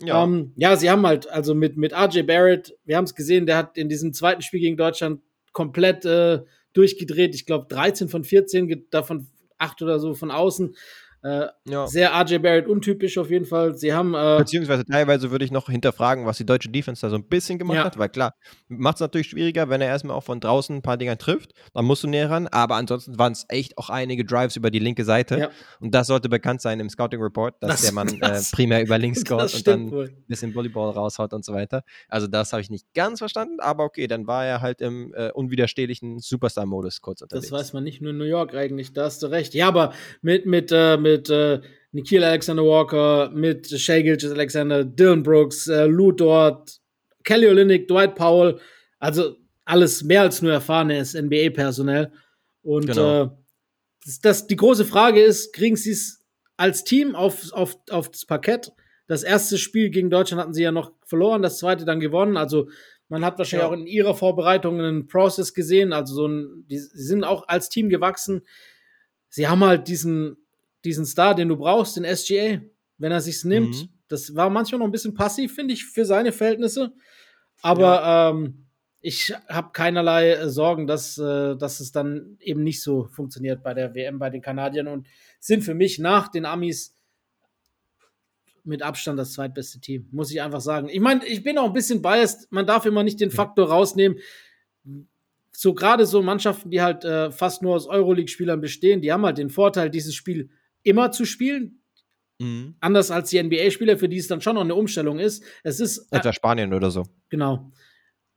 Ja. Ähm, ja, sie haben halt, also mit, mit RJ Barrett, wir haben es gesehen, der hat in diesem zweiten Spiel gegen Deutschland komplett äh, durchgedreht. Ich glaube, 13 von 14, davon 8 oder so von außen. Äh, ja. Sehr RJ Barrett untypisch auf jeden Fall. Sie haben. Äh, Beziehungsweise teilweise würde ich noch hinterfragen, was die deutsche Defense da so ein bisschen gemacht ja. hat, weil klar, macht es natürlich schwieriger, wenn er erstmal auch von draußen ein paar Dinger trifft. Dann musst du näher ran. Aber ansonsten waren es echt auch einige Drives über die linke Seite. Ja. Und das sollte bekannt sein im Scouting Report, dass das, der Mann *laughs* äh, primär über links scout und dann wohl. ein bisschen Volleyball raushaut und so weiter. Also das habe ich nicht ganz verstanden, aber okay, dann war er halt im äh, unwiderstehlichen Superstar-Modus kurz unterwegs. Das weiß man nicht nur in New York eigentlich, da hast du recht. Ja, aber mit, mit, äh, mit mit äh, Nikhil Alexander Walker, mit Shea Gilgis Alexander, Dylan Brooks, äh, Lou Dort, Kelly Olynyk, Dwight Powell, also alles mehr als nur erfahrenes NBA-Personell. Und genau. äh, das, das, die große Frage ist, kriegen sie es als Team auf, auf, aufs Parkett? Das erste Spiel gegen Deutschland hatten sie ja noch verloren, das zweite dann gewonnen. Also man hat wahrscheinlich ja. auch in ihrer Vorbereitung einen Prozess gesehen. Also so ein, die, sie sind auch als Team gewachsen. Sie haben halt diesen diesen Star, den du brauchst, den SGA, wenn er sich's nimmt. Mhm. Das war manchmal noch ein bisschen passiv, finde ich, für seine Verhältnisse. Aber ja. ähm, ich habe keinerlei äh, Sorgen, dass, äh, dass es dann eben nicht so funktioniert bei der WM bei den Kanadiern und sind für mich nach den Amis mit Abstand das zweitbeste Team, muss ich einfach sagen. Ich meine, ich bin auch ein bisschen biased. Man darf immer nicht den Faktor rausnehmen. So gerade so Mannschaften, die halt äh, fast nur aus Euroleague-Spielern bestehen, die haben halt den Vorteil, dieses Spiel immer zu spielen. Mhm. Anders als die NBA-Spieler, für die es dann schon noch eine Umstellung ist. Es ist. Etwa äh, Spanien oder so. Genau.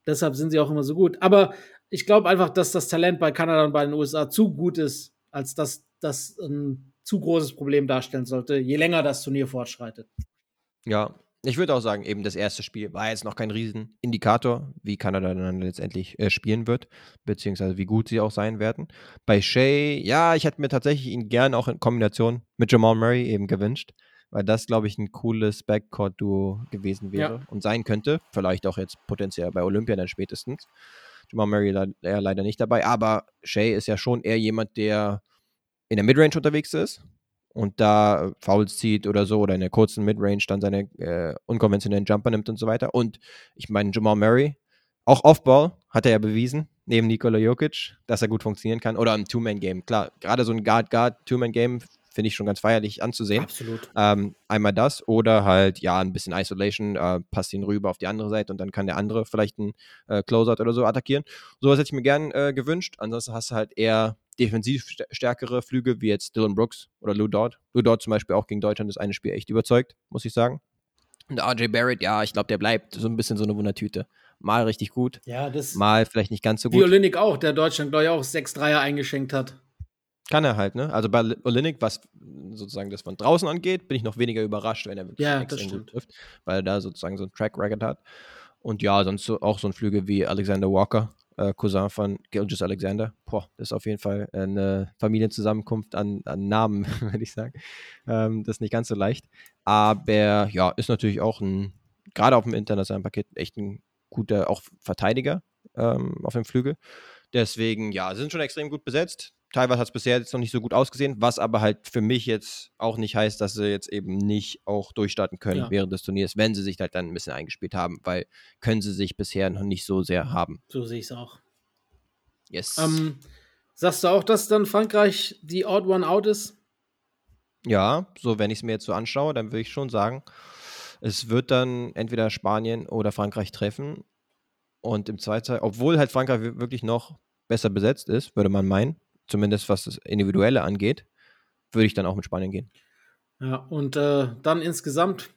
Deshalb sind sie auch immer so gut. Aber ich glaube einfach, dass das Talent bei Kanada und bei den USA zu gut ist, als dass das ein zu großes Problem darstellen sollte, je länger das Turnier fortschreitet. Ja, ich würde auch sagen, eben das erste Spiel war jetzt noch kein Riesenindikator, wie Kanada dann letztendlich äh, spielen wird, beziehungsweise wie gut sie auch sein werden. Bei Shea, ja, ich hätte mir tatsächlich ihn gern auch in Kombination mit Jamal Murray eben gewünscht, weil das, glaube ich, ein cooles Backcourt-Duo gewesen wäre ja. und sein könnte. Vielleicht auch jetzt potenziell bei Olympia dann spätestens. Jamal Murray le leider nicht dabei, aber Shea ist ja schon eher jemand, der in der Midrange unterwegs ist und da Fouls zieht oder so oder in der kurzen Midrange dann seine äh, unkonventionellen Jumper nimmt und so weiter. Und ich meine, Jamal Murray, auch Offball hat er ja bewiesen, neben Nikola Jokic, dass er gut funktionieren kann. Oder im Two-Man-Game. Klar, gerade so ein Guard-Guard-Two-Man-Game finde ich schon ganz feierlich anzusehen. Absolut. Ähm, einmal das oder halt, ja, ein bisschen Isolation, äh, passt ihn rüber auf die andere Seite und dann kann der andere vielleicht einen äh, Closeout oder so attackieren. Sowas hätte ich mir gern äh, gewünscht. Ansonsten hast du halt eher defensiv stärkere Flüge, wie jetzt Dylan Brooks oder Lou Dort. Lou Dort zum Beispiel auch gegen Deutschland das eine Spiel echt überzeugt, muss ich sagen. Und RJ Barrett, ja, ich glaube, der bleibt so ein bisschen so eine Wundertüte. Mal richtig gut, ja, das mal vielleicht nicht ganz so gut. Wie Olinik auch, der Deutschland, glaube ich, auch sechs Dreier eingeschenkt hat. Kann er halt, ne? Also bei Olinik, was sozusagen das von draußen angeht, bin ich noch weniger überrascht, wenn er wirklich ja, extrem gut trifft, weil er da sozusagen so ein Track Record hat. Und ja, sonst so, auch so ein Flüge wie Alexander Walker, äh, Cousin von Gilgis Alexander. Boah, das ist auf jeden Fall eine Familienzusammenkunft an, an Namen, *laughs* würde ich sagen. Ähm, das ist nicht ganz so leicht. Aber ja, ist natürlich auch ein, gerade auf dem internationalen Paket, echt ein guter, auch Verteidiger ähm, auf dem Flügel. Deswegen, ja, sind schon extrem gut besetzt. Teilweise hat es bisher jetzt noch nicht so gut ausgesehen, was aber halt für mich jetzt auch nicht heißt, dass sie jetzt eben nicht auch durchstarten können ja. während des Turniers, wenn sie sich halt dann ein bisschen eingespielt haben, weil können sie sich bisher noch nicht so sehr haben. So sehe ich es auch. Yes. Ähm, sagst du auch, dass dann Frankreich die Odd One Out ist? Ja, so wenn ich es mir jetzt so anschaue, dann würde ich schon sagen, es wird dann entweder Spanien oder Frankreich treffen. Und im Zweiten, obwohl halt Frankreich wirklich noch besser besetzt ist, würde man meinen, zumindest was das Individuelle angeht, würde ich dann auch mit Spanien gehen. Ja, und äh, dann insgesamt,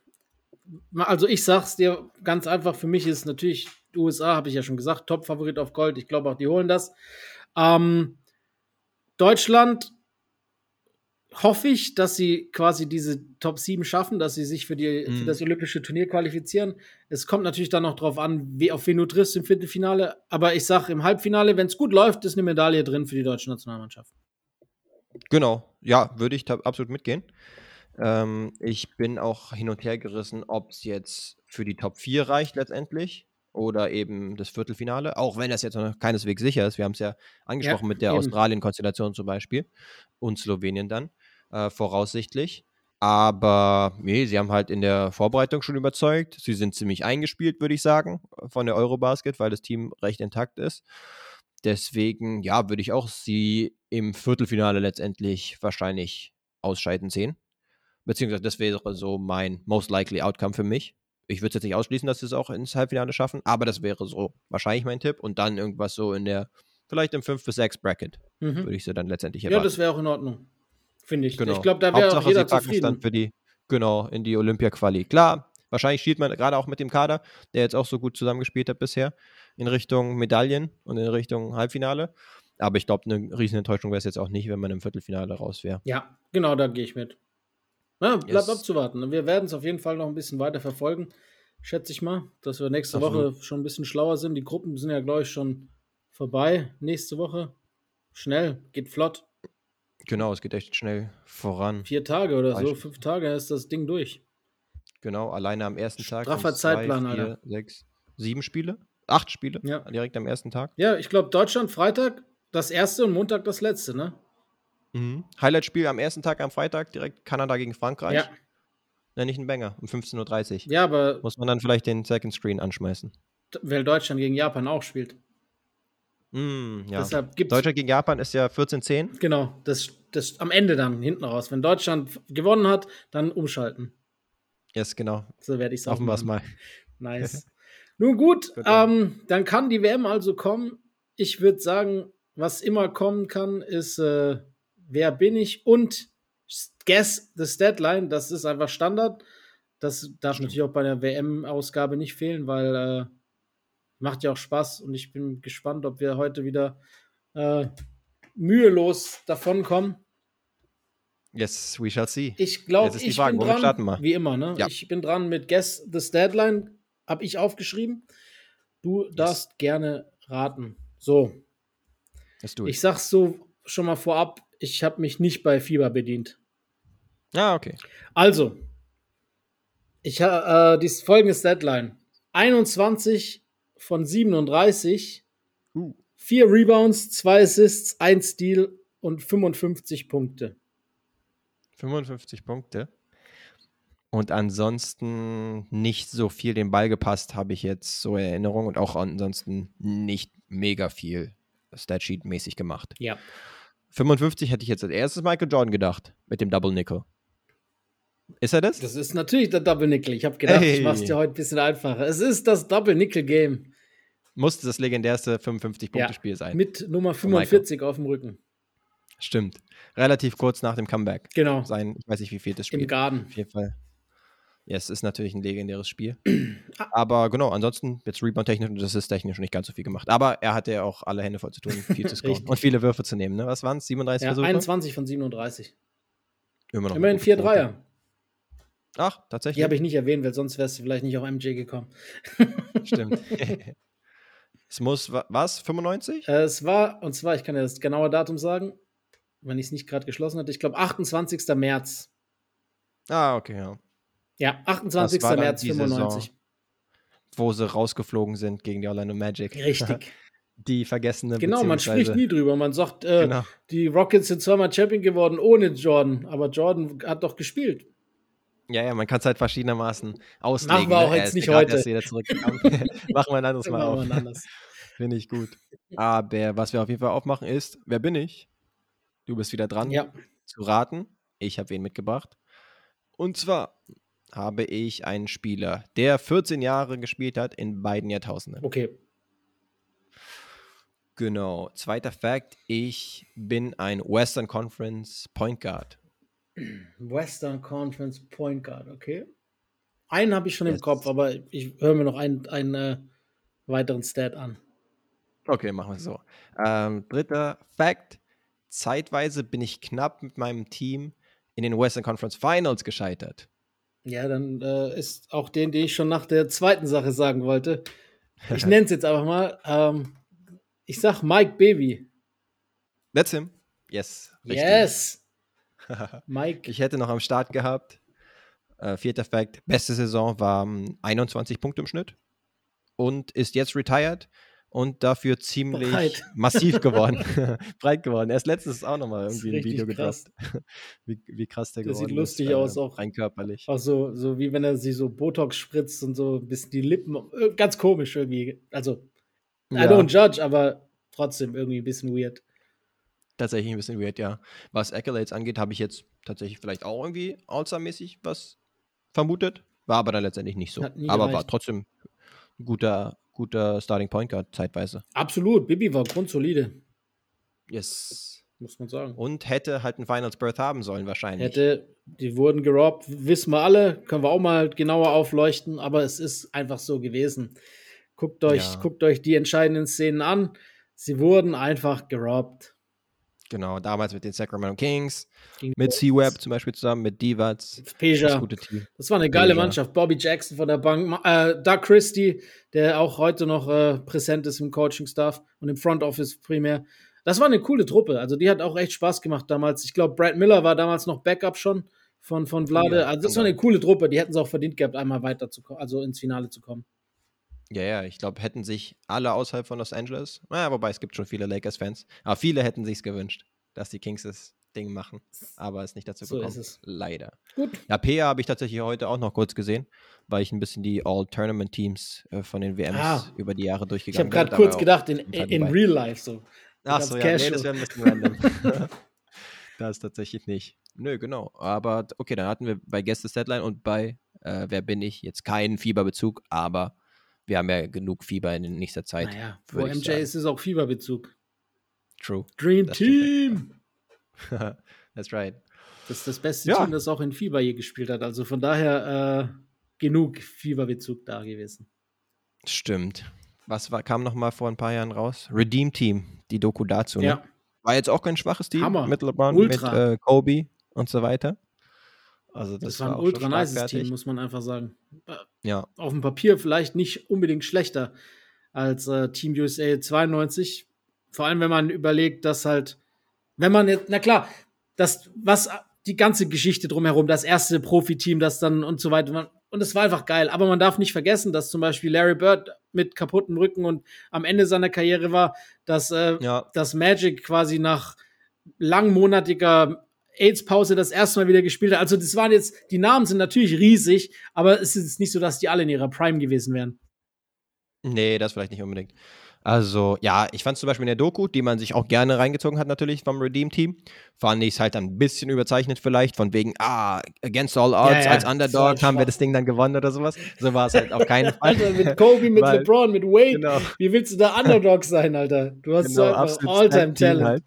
also ich sag's dir ganz einfach, für mich ist natürlich USA, habe ich ja schon gesagt, Top-Favorit auf Gold. Ich glaube auch, die holen das. Ähm, Deutschland hoffe ich, dass sie quasi diese Top 7 schaffen, dass sie sich für, die, Mhm. für das Olympische Turnier qualifizieren. Es kommt natürlich dann noch drauf an, wie, auf wen du triffst im Viertelfinale. Aber ich sage, im Halbfinale, wenn es gut läuft, ist eine Medaille drin für die deutsche Nationalmannschaft. Genau, ja, würde ich absolut mitgehen. Ähm, ich bin auch hin und her gerissen, ob es jetzt für die Top 4 reicht letztendlich oder eben das Viertelfinale, auch wenn das jetzt noch keineswegs sicher ist. Wir haben es ja angesprochen mit der. Australien-Konstellation zum Beispiel und Slowenien dann, äh, voraussichtlich. Aber nee, sie haben halt in der Vorbereitung schon überzeugt. Sie sind ziemlich eingespielt, würde ich sagen, von der Eurobasket, weil das Team recht intakt ist. Deswegen, ja, würde ich auch sie im Viertelfinale letztendlich wahrscheinlich ausscheiden sehen. Beziehungsweise das wäre so mein most likely Outcome für mich. Ich würde es jetzt nicht ausschließen, dass sie es auch ins Halbfinale schaffen, aber das wäre so wahrscheinlich mein Tipp. Und dann irgendwas so in der, vielleicht im 5 bis 6 Bracket, Mhm. würde ich sie dann letztendlich Ja, erwarten. das wäre auch in Ordnung. Finde ich. Genau. Ich glaube, da wäre auch Hauptsache, jeder sie packen es dann zufrieden. für die, genau, in die Olympia-Quali. Klar, wahrscheinlich schielt man gerade auch mit dem Kader, der jetzt auch so gut zusammengespielt hat bisher, in Richtung Medaillen und in Richtung Halbfinale. Aber ich glaube, eine Riesenenttäuschung wäre es jetzt auch nicht, wenn man im Viertelfinale raus wäre. Ja, genau, da gehe ich mit. Ja, bleibt Yes. abzuwarten. Wir werden es auf jeden Fall noch ein bisschen weiter verfolgen, schätze ich mal, dass wir nächste Absolut. Woche schon ein bisschen schlauer sind. Die Gruppen sind ja, glaube ich, schon vorbei. Nächste Woche. Schnell, geht flott. Genau, es geht echt schnell voran. Vier Tage oder so, Beispiel. fünf Tage ist das Ding durch. Genau, alleine am ersten Tag. Straffer sind's zwei, Zeitplan, vier, Alter. sechs, sieben Spiele? Acht Spiele? Ja. Direkt am ersten Tag. Ja, ich glaube, Deutschland Freitag das erste und Montag das letzte, ne? Mhm. Highlight-Spiel am ersten Tag am Freitag, direkt Kanada gegen Frankreich. Ja. Nenne ich einen Banger, um 15.30 Uhr. Ja, aber Muss man dann vielleicht den Second Screen anschmeißen. weil Deutschland gegen Japan auch spielt. Mm, ja. Deshalb gibt Deutschland gegen Japan ist ja 14-10. Genau, das, das am Ende dann hinten raus. Wenn Deutschland gewonnen hat, dann umschalten. Yes, genau. So werde ich es auch Hoffen wir es mal. Nice. Nun gut, *laughs* ähm, dann kann die WM also kommen. Ich würde sagen, was immer kommen kann, ist, äh, wer bin ich und Guess the Deadline. Das ist einfach Standard. Das darf natürlich auch bei der WM-Ausgabe nicht fehlen, weil äh, macht ja auch Spaß und ich bin gespannt, ob wir heute wieder äh, mühelos davonkommen. Yes, we shall see. Ich glaube, ich Frage, bin dran. Wie immer, ne? Ja. Ich bin dran mit Guess this Deadline. Habe ich aufgeschrieben. Du darfst gerne raten. So, Let's do ich it. sag's so schon mal vorab. Ich habe mich nicht bei Fieber bedient. Ah, okay. Also, ich habe äh, dies folgendes Deadline: 21 von 37, Uh. 4 Rebounds, 2 Assists, 1 Steal und 55 Punkte. 55 Punkte. Und ansonsten nicht so viel den Ball gepasst, habe ich jetzt so in Erinnerung und auch ansonsten nicht mega viel Statsheet-mäßig gemacht. Ja. 55 hätte ich jetzt als erstes Michael Jordan gedacht mit dem Double Nickel. Ist er das? Das ist natürlich der Double Nickel. Ich habe gedacht, ich Hey. mach's dir heute ein bisschen einfacher. Es ist das Double Nickel Game Musste das legendärste 55-Punkte-Spiel Ja, sein. mit Nummer 45 auf dem Rücken. Stimmt. Relativ kurz nach dem Comeback. Genau. Sein, ich weiß nicht, wie viel das Spiel. Im Garten. Auf jeden Fall. Ja, es ist natürlich ein legendäres Spiel. *clears throat* Aber genau, ansonsten jetzt Rebound-technisch und das ist technisch nicht ganz so viel gemacht. Aber er hatte ja auch alle Hände voll zu tun, viel zu *laughs* scoren und viele Würfe zu nehmen. Ne? Was waren es? 37 Ja, Versuche? 21 von 437. Immer noch Immerhin vier Quote. Dreier. Ach, tatsächlich. Die habe ich nicht erwähnt, weil sonst wärst du vielleicht nicht auf MJ gekommen. Stimmt. *laughs* *laughs* es muss, wa- was? 95? Äh, es war, und zwar, ich kann dir das genaue Datum sagen, wenn ich es nicht gerade geschlossen hatte, ich glaube 28. März. Ah, okay, ja. Ja, 28. Das war dann März die 95. Saison. Wo sie rausgeflogen sind gegen die Orlando Magic. Richtig. *laughs* die vergessene genau, man spricht nie drüber. Man sagt, äh, Genau. die Rockets sind zweimal Champion geworden ohne Jordan, aber Jordan hat doch gespielt. Ja, ja, man kann es halt verschiedenermaßen auslegen. Machen wir auch ne? Er jetzt nicht heute. *laughs* Machen wir ein anderes Mal Machen auf. Finde ich gut. Aber was wir auf jeden Fall aufmachen ist, wer bin ich? Du bist wieder dran Ja, zu raten. Ich habe wen mitgebracht. Und zwar habe ich einen Spieler, der 14 Jahre gespielt hat in beiden Jahrtausenden. okay. Genau. Zweiter Fact, ich bin ein Western Conference Point Guard. Western Conference Point Guard, okay. Einen habe ich schon im Yes. Kopf, aber ich höre mir noch einen, einen äh, weiteren Stat an. Okay, machen wir es so. Ähm, dritter Fact, zeitweise bin ich knapp mit meinem Team in den Western Conference Finals gescheitert. Ja, dann äh, ist auch den, den ich schon nach der zweiten Sache sagen wollte. Ich nenne es jetzt einfach mal. Ähm, ich sag Mike Baby. That's him. Yes. Richtig. Yes. Mike. Ich hätte noch am Start gehabt. Äh, vierter Fact: Beste Saison war 21 Punkte im Schnitt und ist jetzt retired und dafür ziemlich Breit. *laughs* massiv geworden. *laughs* Breit geworden. Er ist letztens auch nochmal irgendwie ein Video gedroppt. *laughs* wie, wie krass der, der geworden sieht lustig ist, aus, äh, auch rein körperlich. Auch so, so wie wenn er sich so Botox spritzt und so ein bisschen die Lippen. Äh, ganz komisch irgendwie. Also, ja. I don't judge, aber trotzdem irgendwie ein bisschen weird. Tatsächlich ein bisschen weird, ja. Was Accolades angeht, habe ich jetzt tatsächlich vielleicht auch irgendwie All-Star-mäßig was vermutet. War aber dann letztendlich nicht so. Aber gereicht. war trotzdem ein guter, guter Starting Point Guard zeitweise. Absolut. Bibi war grundsolide. Yes. Muss man sagen. Und hätte halt ein Finals Birth haben sollen, wahrscheinlich. Hätte, die wurden gerobbt, wissen wir alle, können wir auch mal genauer aufleuchten, aber es ist einfach so gewesen. Guckt euch, ja. guckt euch die entscheidenden Szenen an. Sie wurden einfach gerobbt. Genau, damals mit den Sacramento Kings, Gegen mit C-Web zum Beispiel zusammen, mit Divac. Peja. Das, gute Team. das war eine geile Peja. Mannschaft. Bobby Jackson von der Bank, äh, Doug Christie, der auch heute noch äh, präsent ist im Coaching-Staff und im Front Office primär. Das war eine coole Truppe. Also die hat auch echt Spaß gemacht damals. Ich glaube, Brad Miller war damals noch Backup schon von, von Vlade. also das war eine coole Truppe. Die hätten es auch verdient gehabt, einmal weiter zu kommen, also ins Finale zu kommen. Ja, ja, ich glaube, hätten sich alle außerhalb von Los Angeles, naja, wobei es gibt schon viele Lakers-Fans, aber viele hätten sich gewünscht, dass die Kings das Ding machen. Aber es ist nicht dazu so gekommen. Leider. Gut. Ja, PA habe ich tatsächlich heute auch noch kurz gesehen, weil ich ein bisschen die All-Tournament-Teams äh, von den WMs ah. über die Jahre durchgegangen bin. Ich habe gerade kurz gedacht, in, in, in Real Life so. Ach so, ja, nee, das wäre ein bisschen random. *laughs* *laughs* das tatsächlich nicht. Nö, genau. Aber okay, dann hatten wir bei Gäste Deadline und bei äh, Wer bin ich jetzt keinen Fieberbezug, aber wir haben ja genug Fieber in nächster Zeit. Naja, vor MJ ist es auch Fieberbezug. True. Dream das Team! *laughs* That's right. Das ist das beste ja. Team, das auch in Fieber je gespielt hat. Also von daher äh, genug Fieberbezug da gewesen. Stimmt. Was war, kam noch mal vor ein paar Jahren raus? Redeem Team, die Doku dazu. Ne? Ja. War jetzt auch kein schwaches Team Hammer. mit LeBron, Ultra. mit äh, Kobe und so weiter. Also das, das war ein ultra nice Team, muss man einfach sagen. Ja. Auf dem Papier vielleicht nicht unbedingt schlechter als äh, Team USA 92. Vor allem, wenn man überlegt, dass halt, wenn man jetzt, na klar, das, was die ganze Geschichte drumherum, das erste Profiteam, das dann und so weiter, und es war einfach geil. Aber man darf nicht vergessen, dass zum Beispiel Larry Bird mit kaputtem Rücken und am Ende seiner Karriere war, dass, äh, ja. dass Magic quasi nach langmonatiger AIDS-Pause das erste Mal wieder gespielt hat. Also das waren jetzt, die Namen sind natürlich riesig, aber es ist nicht so, dass die alle in ihrer Prime gewesen wären. Nee, das vielleicht nicht unbedingt. Also, ja, ich fand es zum Beispiel in der Doku, die man sich auch gerne reingezogen hat, natürlich vom Redeem-Team, fand ich es halt ein bisschen überzeichnet, vielleicht, von wegen, ah, against all odds, ja, ja, als Underdog haben wir das Ding dann gewonnen oder sowas. So war es halt auf keinen *laughs* Fall. Alter, mit Kobe, mit Weil, LeBron, mit Wade, genau. wie willst du da Underdog sein, Alter? Du hast genau, so All-Time-Talent. Halt.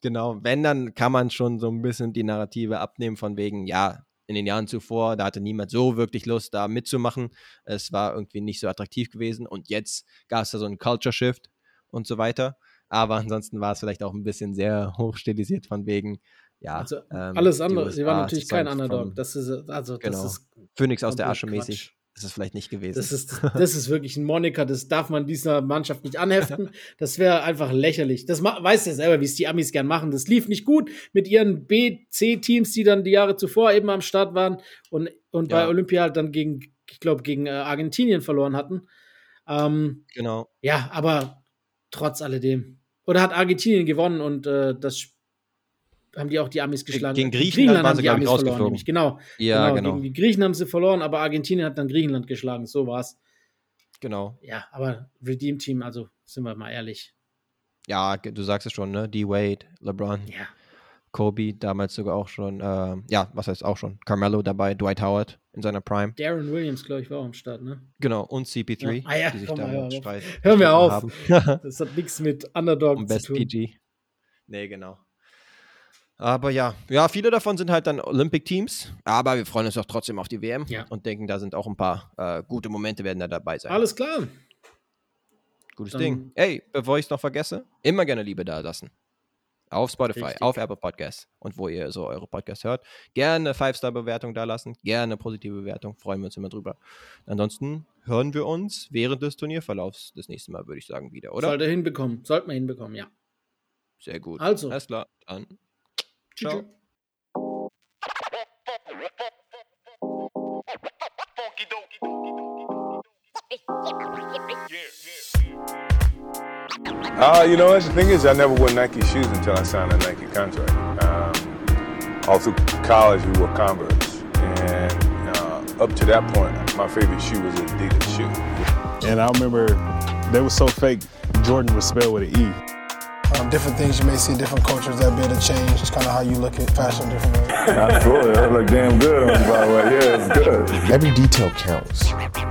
Genau, wenn, dann kann man schon so ein bisschen die Narrative abnehmen von wegen, ja, in den Jahren zuvor, da hatte niemand so wirklich Lust, da mitzumachen. Es war irgendwie nicht so attraktiv gewesen und jetzt gab es da so einen Culture Shift und so weiter. Aber ansonsten war es vielleicht auch ein bisschen sehr *laughs* hochstilisiert von wegen, ja. Also ähm, alles andere, sie waren natürlich kein Underdog. Das ist, also, genau. das ist Phoenix aus der Asche mäßig ist es vielleicht nicht gewesen. Das ist, das ist wirklich ein Moniker, das darf man dieser Mannschaft nicht anheften. *laughs* Das wäre einfach lächerlich. Das weiß ja selber, wie es die Amis gern machen. Das lief nicht gut mit ihren B, C-Teams, die dann die Jahre zuvor eben am Start waren und, und ja. bei Olympia halt dann gegen, ich glaube, gegen äh, Argentinien verloren hatten. Ähm, genau. Ja, aber trotz alledem. Oder hat Argentinien gewonnen und äh, das Spiel haben die auch die Amis geschlagen. Gegen Griechenland, Griechenland haben sie, die Amis verloren, nämlich. Genau. Ja, genau. genau. Gegen die Griechen haben sie verloren, aber Argentinien hat dann Griechenland geschlagen. So war's. Genau. Ja, aber Redeem Team, also sind wir mal ehrlich. Ja, du sagst es schon, ne? D-Wade, LeBron. Ja. Kobe, damals sogar auch schon, äh, ja, was heißt auch schon? Carmelo dabei, Dwight Howard in seiner Prime. Darren Williams, glaube ich, war auch am Start, ne? Genau, und CP3, ja. Ah, ja, die sich da hör. Hör mir auf. *laughs* das hat nichts mit Underdog und zu tun. Best PG. Nee, genau. Aber ja, ja, viele davon sind halt dann Olympic-Teams, aber wir freuen uns auch trotzdem auf die WM ja. und denken, da sind auch ein paar äh, gute Momente werden da dabei sein. Alles klar. Gutes dann Ding. Ey, bevor ich es noch vergesse, immer gerne Liebe da lassen. Auf Spotify, Richtig. auf Apple Podcasts und wo ihr so eure Podcasts hört. Gerne 5-Star-Bewertung da lassen, gerne positive Bewertung, freuen wir uns immer drüber. Ansonsten hören wir uns während des Turnierverlaufs das nächste Mal, würde ich sagen, wieder, oder? Sollte hinbekommen. Sollten wir hinbekommen, ja. Sehr gut. Also. Alles klar, dann. Tschüss. Ciao. Uh, you know what? The thing is, I never wore Nike shoes until I signed a Nike contract. Um, all through college, we wore Converse. And uh, up to that point, my favorite shoe was an Adidas shoe. And I remember they were so fake, Jordan was spelled with an E. Um, different things you may see, different cultures that be able to change. It's kind of how you look at fashion different ways. Absolutely. That look damn good on you, by the way. Yeah, it's good. every detail counts.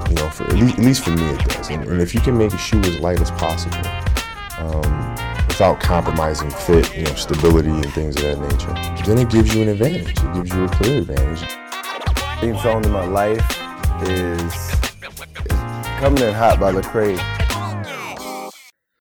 You know, for at least, at least for me it does. And, and if you can make a shoe as light as possible, um, without compromising fit, you know, stability and things of that nature, then it gives you an advantage. It gives you a clear advantage. theme song in my life is, is Coming in Hot by Lecrae.